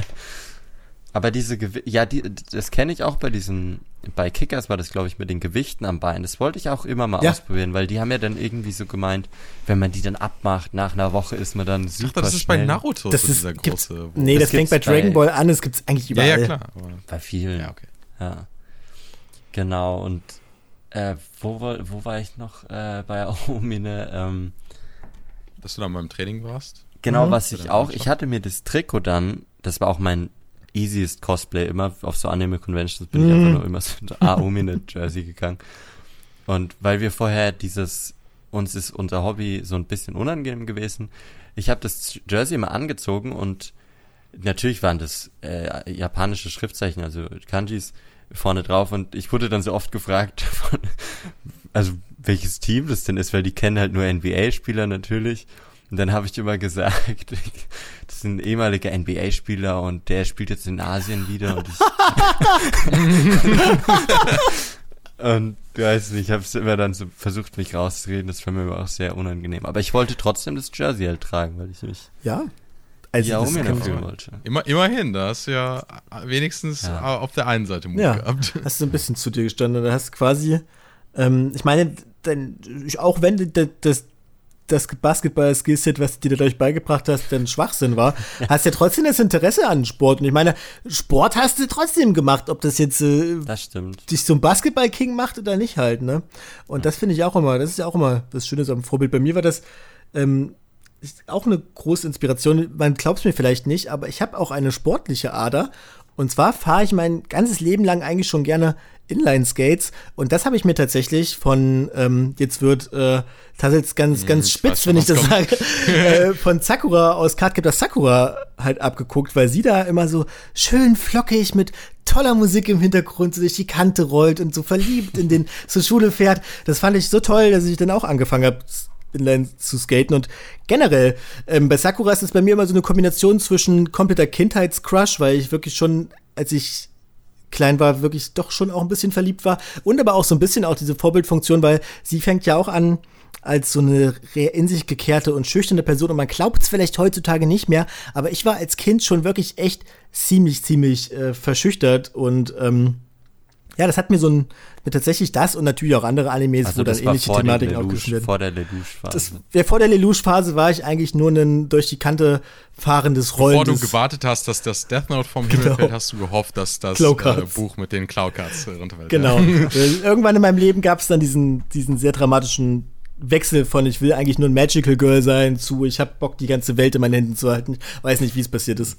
Speaker 1: Aber diese Gewi ja, die, das kenne ich auch bei diesen, bei Kickers war das, glaube ich, mit den Gewichten am Bein. Das wollte ich auch immer mal
Speaker 2: Ja.
Speaker 1: ausprobieren, weil die haben ja dann irgendwie so gemeint, wenn man die dann abmacht, nach einer Woche ist man dann super
Speaker 3: dachte, das ist bei
Speaker 1: schnell.
Speaker 3: Naruto
Speaker 2: Das
Speaker 3: so
Speaker 2: ist,
Speaker 3: dieser
Speaker 2: gibt's,
Speaker 3: große.
Speaker 2: nee,
Speaker 1: Das
Speaker 2: das, fängt bei Dragon Ball an, das gibt's eigentlich
Speaker 3: ja,
Speaker 2: überall.
Speaker 3: ja, klar. Aber,
Speaker 1: Bei vielen.
Speaker 3: ja, okay.
Speaker 1: Ja. Genau, und äh, wo, war- wo war ich noch äh, bei Aomine? Ähm,
Speaker 3: Dass du dann beim Training warst?
Speaker 1: genau,
Speaker 2: Mhm.
Speaker 1: was ich auch, ich hatte mir das Trikot dann, das war auch mein easiest Cosplay immer, auf so Anime-Conventions bin ich
Speaker 2: Mhm.
Speaker 1: einfach nur immer so ein Aomine-Jersey gegangen. Und weil wir vorher dieses, uns ist unser Hobby so ein bisschen unangenehm gewesen, ich habe das Jersey immer angezogen und natürlich waren das äh, japanische Schriftzeichen, also Kanjis vorne drauf und ich wurde dann so oft gefragt, von, also welches Team das denn ist, weil die kennen halt nur NBA-Spieler natürlich. Und dann habe ich immer gesagt, das ist ein ehemaliger NBA-Spieler und der spielt jetzt in Asien wieder und ich Und du weißt nicht, ich habe immer dann so versucht, mich rauszureden. Das war mir aber auch sehr unangenehm. Aber ich wollte trotzdem das Jersey halt tragen, weil ich mich
Speaker 2: Ja.
Speaker 1: also ja,
Speaker 2: das kann-
Speaker 1: fühlen wollte.
Speaker 3: Immer, immerhin, da hast du ja wenigstens
Speaker 1: Ja.
Speaker 3: auf der einen Seite Mut
Speaker 2: Ja,
Speaker 3: gehabt.
Speaker 2: hast du ein bisschen zu dir gestanden. Da hast du quasi, ähm, ich meine, denn, auch wenn das, das Basketball-Skillset, was du dir dadurch beigebracht hast, dann Schwachsinn war, hast du ja trotzdem das Interesse an Sport. Und ich meine, Sport hast du trotzdem gemacht, ob das jetzt äh,
Speaker 1: Das
Speaker 2: dich zum Basketball-King macht oder nicht halt, ne? Und das finde ich auch immer, das ist ja auch immer das Schöne so am Vorbild. Bei mir war das ähm, ist auch eine große Inspiration. Man glaubt es mir vielleicht nicht, aber ich habe auch eine sportliche Ader. Und zwar fahre ich mein ganzes Leben lang eigentlich schon gerne Inline-Skates. Und das habe ich mir tatsächlich von, ähm, jetzt wird äh, tatsächlich ganz, ganz
Speaker 3: ich
Speaker 2: spitz, wenn ich das
Speaker 3: was
Speaker 2: sage, äh, von Sakura aus Cardcaptor Sakura halt abgeguckt, weil sie da immer so schön flockig mit toller Musik im Hintergrund so durch die Kante rollt und so verliebt in den zur Schule fährt. Das fand ich so toll, dass ich dann auch angefangen habe, Inline zu skaten. Und generell, ähm, bei Sakura ist es bei mir immer so eine Kombination zwischen kompletter Kindheitscrush, weil ich wirklich schon, als ich klein war, wirklich doch schon auch ein bisschen verliebt war. Und aber auch so ein bisschen auch diese Vorbildfunktion, weil sie fängt ja auch an als so eine in sich gekehrte und schüchterne Person und man glaubt es vielleicht heutzutage nicht mehr, aber ich war als Kind schon wirklich echt ziemlich, ziemlich äh, verschüchtert und ähm, ja, das hat mir so ein, mir tatsächlich das und natürlich auch andere Animes,
Speaker 1: Also
Speaker 2: wo dann
Speaker 1: das war
Speaker 2: ähnliche
Speaker 1: vor,
Speaker 2: Thematiken aufgeschnitten werden.
Speaker 1: vor der Lelouch-Phase.
Speaker 2: Ja, vor der Lelouch-Phase war ich eigentlich nur ein durch die Kante fahrendes
Speaker 3: Bevor du gewartet hast, dass das Death Note vom Himmel
Speaker 2: Genau.
Speaker 3: fällt, hast du gehofft, dass das äh. Buch mit den Clow Cards äh, runterfällt.
Speaker 2: Genau.
Speaker 3: Ja.
Speaker 2: Irgendwann in meinem Leben gab es dann diesen, diesen sehr dramatischen Wechsel von ich will eigentlich nur ein Magical Girl sein zu ich hab Bock, die ganze Welt in meinen Händen zu halten. Ich weiß nicht, wie es passiert ist.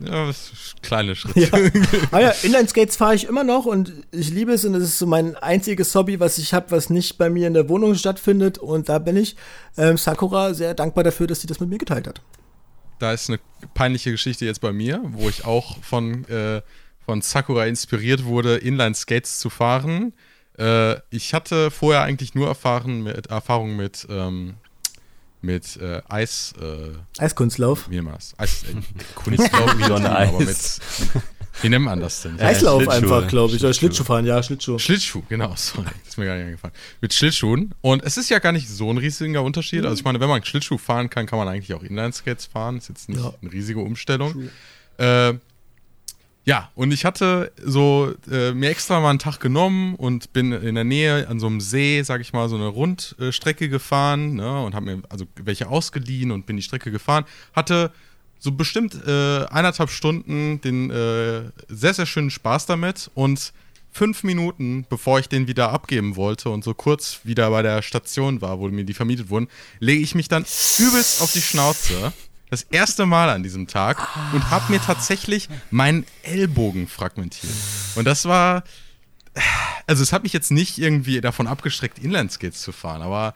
Speaker 3: Ja, das ist kleine Schritte.
Speaker 2: Ja. Aber ja, Inline-Skates fahre ich immer noch und ich liebe es und es ist so mein einziges Hobby, was ich habe, was nicht bei mir in der Wohnung stattfindet. Und da bin ich ähm, Sakura sehr dankbar dafür, dass sie das mit mir geteilt hat.
Speaker 3: Da ist eine peinliche Geschichte jetzt bei mir, wo ich auch von, äh, von Sakura inspiriert wurde, Inline-Skates zu fahren. Äh, ich hatte vorher eigentlich nur Erfahren mit, Erfahrung mit, ähm, mit äh, Eis. Äh,
Speaker 2: Eiskunstlauf.
Speaker 3: das? Eis, äh, Kunstlauf,
Speaker 1: Wie so ein
Speaker 3: aber mit,
Speaker 1: Eis.
Speaker 3: wie nennt man das denn?
Speaker 2: Eislauf einfach, glaube ich. Oder. Schlittschuh fahren, ja, Schlittschuh.
Speaker 3: Schlittschuh, genau, sorry, das ist mir gar nicht eingefallen. Mit Schlittschuhen. Und es ist ja gar nicht so ein riesiger Unterschied. Also ich meine, wenn man Schlittschuh fahren kann, kann man eigentlich auch Inline-Skates fahren. Ist jetzt nicht
Speaker 2: Ja.
Speaker 3: eine riesige Umstellung. Äh, ja, und ich hatte so äh, mir extra mal einen Tag genommen und bin in der Nähe an so einem See, sag ich mal, so eine Rundstrecke gefahren ne, und habe mir also welche ausgeliehen und bin die Strecke gefahren. Hatte so bestimmt äh, eineinhalb Stunden den äh, sehr, sehr schönen Spaß damit und fünf Minuten, bevor ich den wieder abgeben wollte und so kurz wieder bei der Station war, wo mir die vermietet wurden, lege ich mich dann übelst auf die Schnauze. Das erste Mal an diesem Tag und habe mir tatsächlich meinen Ellbogen fragmentiert. Und das war. Also, es hat mich jetzt nicht irgendwie davon abgestreckt, Inlineskates zu fahren, aber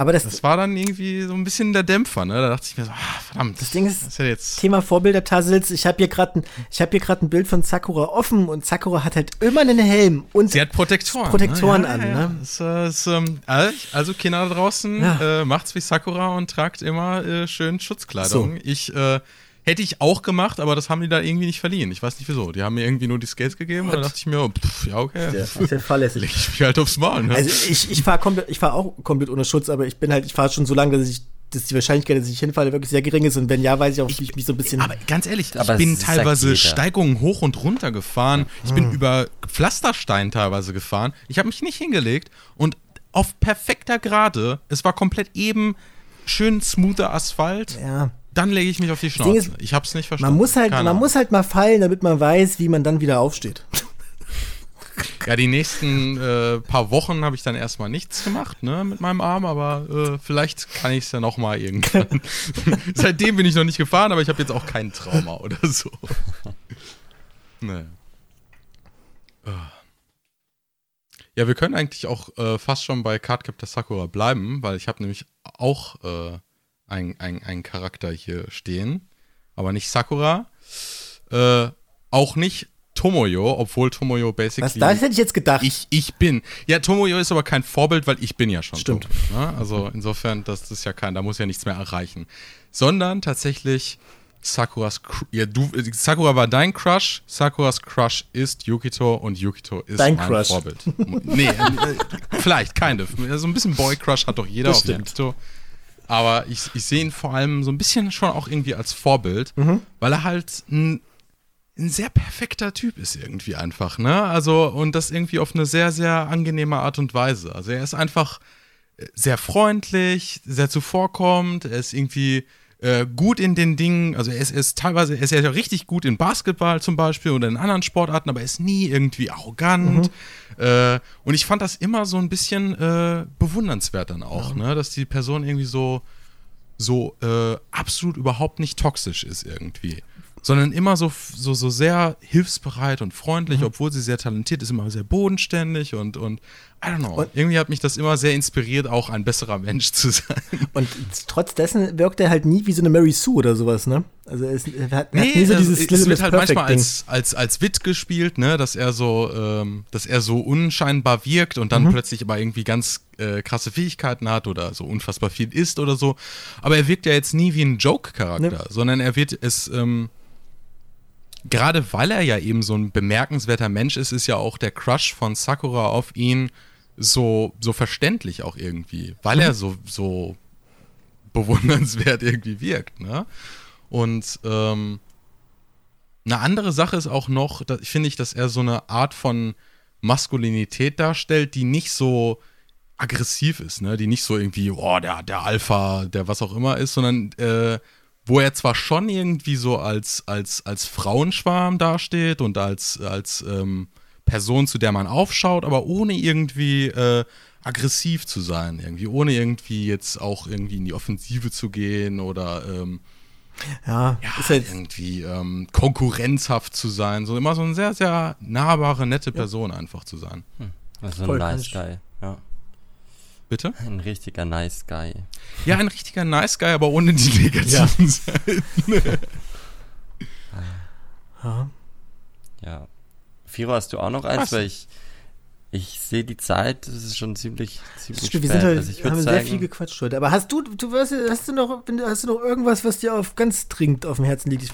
Speaker 2: Aber das,
Speaker 3: das war dann irgendwie so ein bisschen der Dämpfer, ne? Da dachte ich mir so, ah, verdammt.
Speaker 2: Das Ding ist-
Speaker 3: das ist ja jetzt.
Speaker 2: Thema Vorbilder Tassels. Ich habe hier gerade ein, ich habe hier gerade ein Bild von Sakura offen und Sakura hat halt immer einen Helm und
Speaker 3: Sie hat Protektoren.
Speaker 2: Protektoren
Speaker 3: ne?
Speaker 2: an, ne?
Speaker 3: Das, äh, ist, ähm, also Kinder da draußen,
Speaker 2: Ja.
Speaker 3: äh, macht's wie Sakura und tragt immer äh, schön Schutzkleidung.
Speaker 2: So.
Speaker 3: Ich äh, hätte ich auch gemacht, aber das haben die da irgendwie nicht verliehen. Ich weiß nicht wieso. Die haben mir irgendwie nur die Skates gegeben und da dachte ich mir, oh, pff, ja okay,
Speaker 2: ja, ist ja fahrlässig.
Speaker 3: leg ich mich halt aufs Maul. Ne?
Speaker 2: Also ich, ich fahre komplett, ich fahre auch komplett ohne Schutz, aber ich bin halt, ich fahre schon so lange, dass ich, dass die Wahrscheinlichkeit, dass ich hinfalle, wirklich sehr gering ist. Und wenn ja, weiß ich auch, wie ich mich so ein bisschen.
Speaker 3: aber ganz ehrlich,
Speaker 1: Aber
Speaker 3: ich bin teilweise
Speaker 1: jeder.
Speaker 3: Steigungen hoch und runter gefahren. Ich
Speaker 2: Hm.
Speaker 3: bin über Pflasterstein teilweise gefahren. Ich habe mich nicht hingelegt und auf perfekter Gerade, es war komplett eben, schön smoother Asphalt.
Speaker 2: ja.
Speaker 3: Dann lege ich mich auf die Schnauze.
Speaker 2: ist,
Speaker 3: ich hab's nicht verstanden.
Speaker 2: Man muss halt,
Speaker 3: Keine
Speaker 2: man
Speaker 3: Ahnung.
Speaker 2: muss halt mal fallen, damit man weiß, wie man dann wieder aufsteht.
Speaker 3: Ja, die nächsten äh, paar Wochen habe ich dann erstmal nichts gemacht, ne, mit meinem Arm, aber äh, vielleicht kann ich es ja noch mal irgendwann. Seitdem bin ich noch nicht gefahren, aber ich habe jetzt auch kein Trauma oder so. naja. Ah. Ja, wir können eigentlich auch äh, fast schon bei Cardcaptor Sakura bleiben, weil ich habe nämlich auch äh, einen ein Charakter hier stehen, aber nicht Sakura, äh, auch nicht Tomoyo, obwohl Tomoyo basically
Speaker 2: Was, das hätte ich jetzt gedacht.
Speaker 3: ich, ich bin. Ja, Tomoyo ist aber kein Vorbild, weil ich bin ja schon.
Speaker 2: Stimmt.
Speaker 3: Tomoyo, ne? Also insofern, das ist ja kein, da muss ja nichts mehr erreichen. Sondern tatsächlich Sakuras ja, du, Sakura war dein Crush, Sakuras Crush ist Yukito und Yukito ist
Speaker 2: Dein
Speaker 3: mein
Speaker 2: Crush.
Speaker 3: Vorbild. nee, äh, vielleicht, kind of. So ein bisschen Boy-Crush hat doch jeder
Speaker 2: Das
Speaker 3: auf
Speaker 2: stimmt.
Speaker 3: Yukito. Aber ich, ich sehe ihn vor allem so ein bisschen schon auch irgendwie als Vorbild,
Speaker 2: Mhm.
Speaker 3: weil er halt ein, ein sehr perfekter Typ ist irgendwie einfach, ne? Also, und das irgendwie auf eine sehr, sehr angenehme Art und Weise. Also er ist einfach äh, sehr freundlich, sehr zuvorkommend, er ist irgendwie äh, gut in den Dingen, also er ist, er ist teilweise, er ist ja richtig gut in Basketball zum Beispiel oder in anderen Sportarten, aber er ist nie irgendwie arrogant. Äh, und ich fand das immer so ein bisschen äh, bewundernswert dann auch, ne? Dass die Person irgendwie so, so äh, absolut überhaupt nicht toxisch ist irgendwie. Sondern immer so, so, so sehr hilfsbereit und freundlich, obwohl sie sehr talentiert ist, immer sehr bodenständig und, und I don't know.
Speaker 2: Und-
Speaker 3: irgendwie hat mich das immer sehr inspiriert, auch ein besserer Mensch zu sein.
Speaker 2: Und trotz dessen wirkt er halt nie wie so eine Mary Sue oder sowas, ne? Also er, ist, er hat, hat nie so
Speaker 3: das-
Speaker 2: dieses
Speaker 3: es wird halt manchmal
Speaker 2: Ding.
Speaker 3: als, als, als Witz gespielt, ne, dass er so, ähm, dass er so unscheinbar wirkt und
Speaker 2: Mhm.
Speaker 3: dann plötzlich aber irgendwie ganz äh, krasse Fähigkeiten hat oder so unfassbar viel isst oder so. Aber er wirkt ja jetzt nie wie ein Joke-Charakter,
Speaker 2: Ne.
Speaker 3: sondern er wird es, ähm, gerade weil er ja eben so ein bemerkenswerter Mensch ist, ist ja auch der Crush von Sakura auf ihn so, so verständlich auch irgendwie, weil er so, so bewundernswert irgendwie wirkt, ne? Und ähm, eine andere Sache ist auch noch, finde ich, dass er so eine Art von Maskulinität darstellt, die nicht so aggressiv ist, ne? Die nicht so irgendwie, oh, der, der Alpha, der was auch immer ist, sondern äh, wo er zwar schon irgendwie so als, als, als Frauenschwarm dasteht und als, als ähm, Person, zu der man aufschaut, aber ohne irgendwie äh, aggressiv zu sein, irgendwie, ohne irgendwie jetzt auch irgendwie in die Offensive zu gehen oder ähm,
Speaker 2: Ja,
Speaker 3: ja,
Speaker 2: ist halt,
Speaker 3: irgendwie ähm, konkurrenzhaft zu sein, so immer so eine sehr, sehr nahbare, nette Person einfach zu sein.
Speaker 1: Also
Speaker 2: Voll,
Speaker 1: ein nice
Speaker 2: ich-
Speaker 1: Guy. Ja.
Speaker 3: Bitte?
Speaker 1: Ein richtiger nice Guy.
Speaker 3: Ja, ein richtiger Nice Guy, aber ohne die negativen Seiten.
Speaker 2: ja.
Speaker 1: Ja. Firo, hast du auch noch eins?
Speaker 3: Was?
Speaker 1: Weil ich, ich sehe die Zeit, das ist schon ziemlich, ziemlich
Speaker 2: Stimmt, wir
Speaker 1: spät.
Speaker 2: sind halt,
Speaker 1: also ich
Speaker 2: haben
Speaker 1: würde
Speaker 2: sehr viel
Speaker 1: sagen,
Speaker 2: gequatscht heute. Aber hast du, du hast, hast du noch, hast du noch irgendwas, was dir auf ganz dringend auf dem Herzen liegt?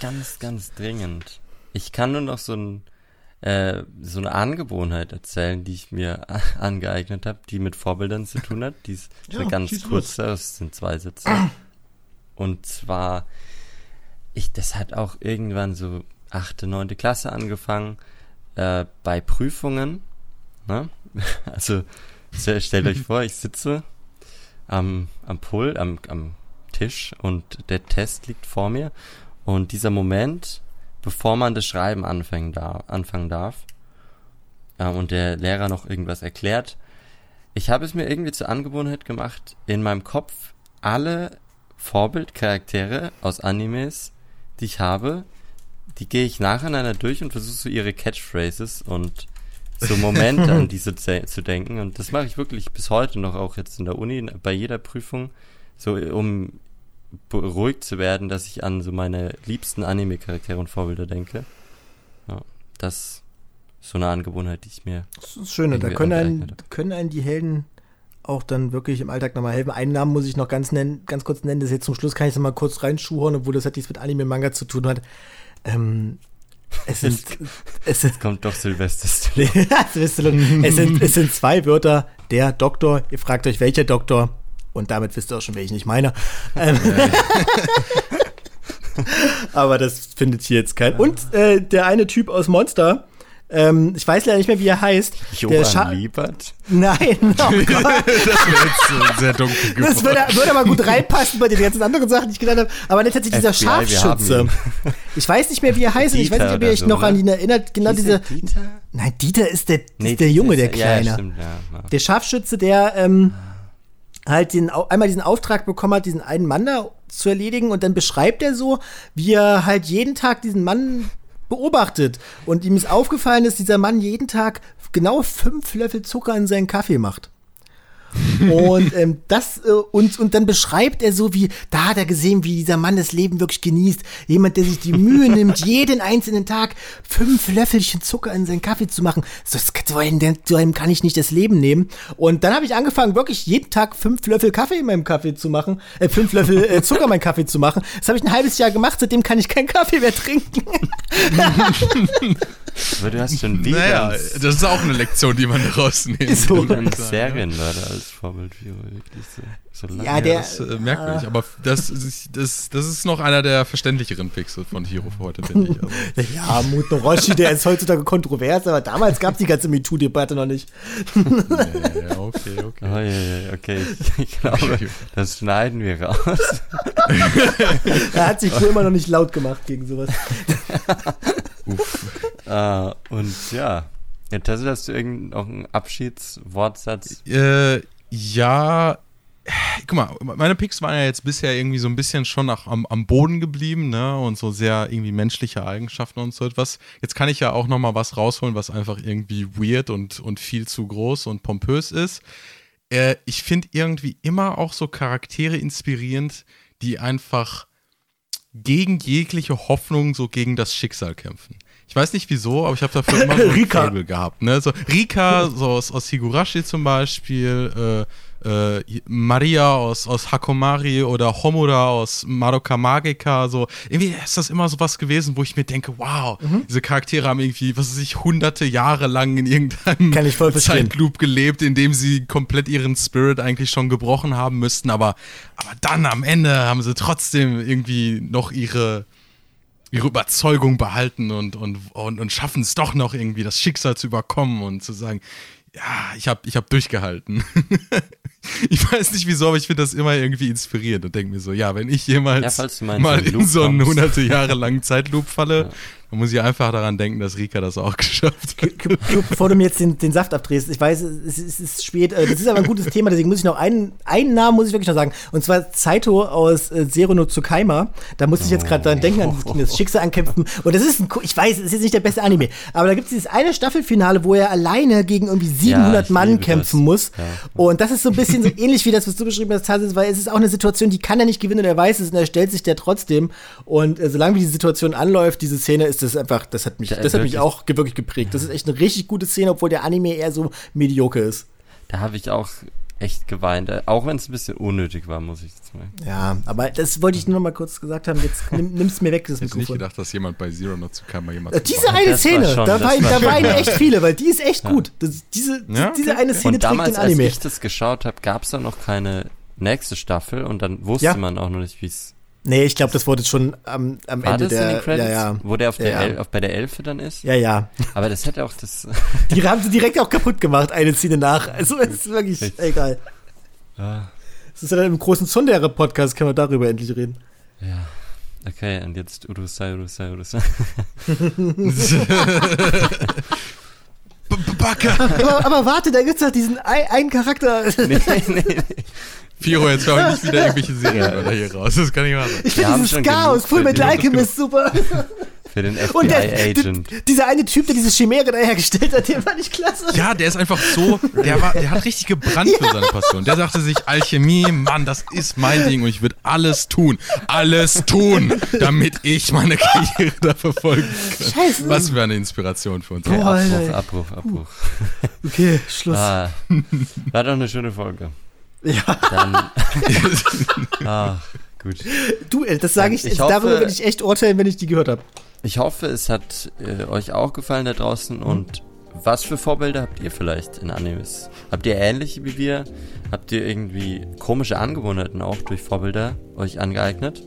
Speaker 1: Ganz, ganz dringend. Ich kann nur noch so, ein, äh, so eine Angewohnheit erzählen, die ich mir angeeignet habe, die mit Vorbildern zu tun hat. Die ist
Speaker 2: Ja,
Speaker 1: eine ganz kurze, das sind zwei Sätze. Und zwar, ich, das hat auch irgendwann so achte, neunte Klasse angefangen, äh, bei Prüfungen, ne? Also, stell- stellt euch vor, ich sitze am, am Pult, am, am Tisch und der Test liegt vor mir und dieser Moment, bevor man das Schreiben anfangen darf, anfangen darf äh, und der Lehrer noch irgendwas erklärt, ich habe es mir irgendwie zur Angewohnheit gemacht, in meinem Kopf alle Vorbildcharaktere aus Animes, die ich habe, die gehe ich nacheinander durch und versuche so ihre Catchphrases und so Momente an diese zu, denken. Und das mache ich wirklich bis heute noch, auch jetzt in der Uni, bei jeder Prüfung, so um beruhigt zu werden, dass ich an so meine liebsten Anime-Charaktere und Vorbilder denke. Ja, das ist so eine Angewohnheit, die ich mir.
Speaker 2: das ist das Schöne, da können einen, können einen die Helden auch dann wirklich im Alltag nochmal helfen. Einen Namen muss ich noch ganz, nennen, ganz kurz nennen, das jetzt zum Schluss kann ich es mal kurz reinschuhorn, obwohl das hat nichts mit Anime und Manga zu tun hat. Ähm, es sind, es sind,
Speaker 1: Kommt doch Silvester Stallone.
Speaker 2: es, sind, es, sind, es sind zwei Wörter, der Doktor, ihr fragt euch, welcher Doktor, und damit wisst ihr auch schon, welchen ich meine. Ähm, aber das findet hier jetzt kein. Und äh, der eine Typ aus Monster, ähm, ich weiß leider nicht mehr, wie er heißt. der Scha-
Speaker 1: Johann Liebert.
Speaker 2: Nein, oh
Speaker 3: das wäre jetzt sehr dunkel geworden.
Speaker 2: Das würde, würde aber gut reinpassen bei den ganzen anderen Sachen, die ich genannt habe. Aber dieser
Speaker 1: FBI, wir
Speaker 2: Scharfschütze. Ich weiß nicht mehr, wie er heißt. und ich weiß nicht,
Speaker 1: Dieter
Speaker 2: ob ihr
Speaker 1: oder
Speaker 2: euch
Speaker 1: so,
Speaker 2: noch an
Speaker 1: ne?
Speaker 2: ihn erinnert. Genau
Speaker 1: Hieß
Speaker 2: dieser.
Speaker 1: er Dieter?
Speaker 2: Nein, Dieter ist der,
Speaker 1: Nee,
Speaker 2: ist der
Speaker 1: Dieter
Speaker 2: Junge,
Speaker 1: ist
Speaker 2: der
Speaker 1: Ja,
Speaker 2: Kleine.
Speaker 1: ja, stimmt, ja,
Speaker 2: der Scharfschütze, der ähm, halt den, einmal diesen Auftrag bekommen hat, diesen einen Mann da zu erledigen und dann beschreibt er so, wie er halt jeden Tag diesen Mann beobachtet und ihm ist aufgefallen, dass dieser Mann jeden Tag genau fünf Löffel Zucker in seinen Kaffee macht. Und ähm, das äh, und, und dann beschreibt er so, wie, da hat er gesehen, wie dieser Mann das Leben wirklich genießt. Jemand, der sich die Mühe nimmt, jeden einzelnen Tag fünf Löffelchen Zucker in seinen Kaffee zu machen. So, so, einem, kann ich nicht das Leben nehmen. Und dann habe ich angefangen, wirklich jeden Tag fünf Löffel Kaffee in meinem Kaffee zu machen, äh, fünf Löffel äh, Zucker in meinen Kaffee zu machen. Das habe ich ein halbes Jahr gemacht, seitdem kann ich keinen Kaffee mehr trinken.
Speaker 1: Aber du hast schon wieder
Speaker 3: Naja, das ist auch eine Lektion, die man daraus nehmen
Speaker 2: So.
Speaker 3: kann.
Speaker 1: einen Serienmörder als Vorbildfigur wirklich so, so lange.
Speaker 2: Ja, der-
Speaker 3: Das ist äh, merkwürdig, aber das ist, das, das ist noch einer der verständlicheren Picks von Hero für heute, finde ich. Also,
Speaker 2: ja, Muten Roshi, der ist heutzutage kontrovers, aber damals gab es die ganze MeToo-Debatte noch nicht.
Speaker 3: ja, okay, okay.
Speaker 1: Oh, ja, ja, okay. Ich, glaube, das schneiden wir raus.
Speaker 2: Er hat sich wohl immer noch nicht laut gemacht gegen sowas.
Speaker 1: äh, und ja. Ja, Tessel, hast du irgendeinen noch einen Abschiedswortsatz?
Speaker 3: Äh, ja, guck mal, meine Picks waren ja jetzt bisher irgendwie so ein bisschen schon nach, am, am Boden geblieben, ne? Und so sehr irgendwie menschliche Eigenschaften und so etwas. Jetzt kann ich ja auch noch mal was rausholen, was einfach irgendwie weird und, und viel zu groß und pompös ist. Äh, ich finde irgendwie immer auch so Charaktere inspirierend, die einfach gegen jegliche Hoffnung so gegen das Schicksal kämpfen. Ich weiß nicht wieso, aber ich habe dafür immer so
Speaker 2: Rika.
Speaker 3: Faible gehabt. Ne? So, Rika, so aus, aus Higurashi zum Beispiel, äh, äh, Maria aus, aus Hakomari oder Homura aus Madoka Magica, so. Irgendwie ist das immer so was gewesen, wo ich mir denke, wow,
Speaker 2: Mhm.
Speaker 3: diese Charaktere haben irgendwie, was weiß ich, hunderte Jahre lang in irgendeinem. Zeitloop gelebt, in dem sie komplett ihren Spirit eigentlich schon gebrochen haben müssten, aber, aber dann am Ende haben sie trotzdem irgendwie noch ihre, ihre Überzeugung behalten und, und, und, und schaffen es doch noch irgendwie, das Schicksal zu überkommen und zu sagen, ja, ich habe ich hab durchgehalten. ich weiß nicht wieso, aber ich finde das immer irgendwie inspirierend und denke mir so, ja, wenn ich
Speaker 1: Ja,
Speaker 3: jemals
Speaker 1: du mal in so einen
Speaker 3: hunderte Jahre langen Zeitloop falle,
Speaker 1: Ja.
Speaker 3: Dann muss ich einfach daran denken, dass Rika das auch geschafft hat.
Speaker 2: Bevor du mir jetzt den, den Saft abdrehst, ich weiß, es, ist- es ist spät, äh, das ist aber ein gutes Thema, deswegen muss ich noch einen, einen Namen muss ich wirklich noch sagen, und zwar Saito aus äh, Zero no Tsukaima, da musste ich jetzt gerade dran denken, an das Schicksal ankämpfen, und das ist ein, ich weiß, es ist jetzt nicht der beste Anime, aber da gibt es dieses eine Staffelfinale, wo er alleine gegen irgendwie 700
Speaker 1: ich
Speaker 2: Mann kämpfen
Speaker 1: das.
Speaker 2: muss,
Speaker 1: Ja.
Speaker 2: und das ist so ein bisschen so ähnlich wie das, was du beschrieben hast, Tarsis, weil es ist auch eine Situation, die kann er nicht gewinnen und er weiß es und er stellt sich der trotzdem, und äh, solange wie die Situation anläuft, diese Szene, ist das einfach, das hat mich,
Speaker 1: Ja,
Speaker 2: das hat mich
Speaker 1: wirklich.
Speaker 2: auch wirklich geprägt. Das ist echt eine richtig gute Szene, obwohl der Anime eher so mediocre ist.
Speaker 1: Da habe ich auch echt geweint. äh, Auch wenn es ein bisschen unnötig war, muss ich jetzt mal.
Speaker 2: Ja, aber das wollte ich nur noch mal kurz gesagt haben. Jetzt nimm, nimm's mir weg, das
Speaker 3: Ich hätte nicht
Speaker 2: Mikrofon.
Speaker 3: gedacht, dass jemand bei Zero noch zu Kammer jemand
Speaker 2: Äh, Diese eine
Speaker 1: Das
Speaker 2: Szene,
Speaker 1: schon-
Speaker 2: da,
Speaker 1: war
Speaker 2: da weinen echt viele, weil die ist echt gut. Das, diese,
Speaker 3: Ja,
Speaker 2: diese
Speaker 3: okay,
Speaker 2: eine
Speaker 3: okay.
Speaker 2: Szene
Speaker 1: Und
Speaker 2: trägt
Speaker 1: damals,
Speaker 2: den
Speaker 1: als
Speaker 2: Anime.
Speaker 1: ich das geschaut habe, gab es da noch keine nächste Staffel und dann wusste
Speaker 2: Ja.
Speaker 1: man auch noch nicht, wie es
Speaker 2: Nee, ich glaube, das wurde schon am, am
Speaker 1: war.
Speaker 2: Ende
Speaker 1: Das in
Speaker 2: der.
Speaker 1: den Credits,
Speaker 2: ja, ja.
Speaker 1: wo der auf der
Speaker 2: Ja.
Speaker 1: El, auf, bei der Elfe dann ist.
Speaker 2: Ja, ja.
Speaker 1: Aber das hätte auch das.
Speaker 2: Die haben sie direkt auch kaputt gemacht, eine Szene nach. Also, es ist wirklich
Speaker 1: Echt?
Speaker 2: egal.
Speaker 1: Ah,
Speaker 2: Das ist ja dann im großen Zundere-Podcast, können wir darüber endlich reden.
Speaker 1: ja. Okay, und jetzt Urusai, Urusai, Urusai.
Speaker 3: Backe!
Speaker 2: aber, aber warte, da gibt's doch diesen ein- einen Charakter.
Speaker 1: nee, nee, nee.
Speaker 3: Firo, jetzt hau ich nicht wieder irgendwelche Serienwörter hier raus. Das kann wahr sein.
Speaker 2: Ich
Speaker 1: Wir
Speaker 2: finde
Speaker 1: haben
Speaker 2: dieses Chaos,
Speaker 1: genug
Speaker 2: Full Metal. Alchemist, super.
Speaker 1: Für den
Speaker 2: Und der,
Speaker 1: FBI-Agent.
Speaker 2: dieser eine Typ, der diese Chimäre da hergestellt hat, der fand ich klasse.
Speaker 3: Ja, der ist einfach so, der, war, der hat richtig gebrannt für seine Passion. Der sagte sich, Alchemie, Mann, das ist mein Ding und ich würde alles tun, alles tun, damit ich meine Karriere da verfolgen kann.
Speaker 2: Scheiße.
Speaker 3: Was für eine Inspiration für uns.
Speaker 1: Okay,
Speaker 2: Boah,
Speaker 1: Abbruch. Abbruch, Abbruch.
Speaker 2: Okay, Schluss.
Speaker 1: Ah, war doch eine schöne Folge.
Speaker 2: Ja,
Speaker 1: Dann. ah, gut.
Speaker 2: du, ey, das sage ich,
Speaker 1: Ich
Speaker 2: darüber
Speaker 1: hoffe-
Speaker 2: werde ich echt urteilen, wenn ich die gehört habe.
Speaker 1: Ich hoffe, es hat äh, euch auch gefallen da draußen. Und was für Vorbilder habt ihr vielleicht in Animes? Habt ihr ähnliche wie wir? Habt ihr irgendwie komische Angewohnheiten auch durch Vorbilder euch angeeignet?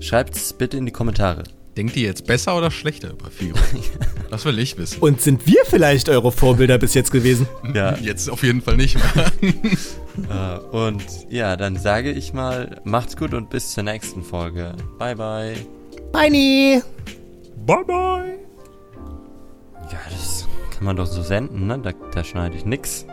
Speaker 1: Schreibt es bitte in die Kommentare.
Speaker 3: Denkt ihr jetzt besser oder schlechter über Firo? Das will ich wissen.
Speaker 2: Und sind wir vielleicht eure Vorbilder bis jetzt gewesen?
Speaker 1: Ja.
Speaker 3: Jetzt auf jeden Fall nicht mehr.
Speaker 1: Äh, und ja, dann sage ich mal, macht's gut und bis zur nächsten Folge. Bye, bye.
Speaker 2: Beini!
Speaker 3: Bye, bye.
Speaker 1: Ja, das kann man doch so senden, ne? Da, da schneide ich nix.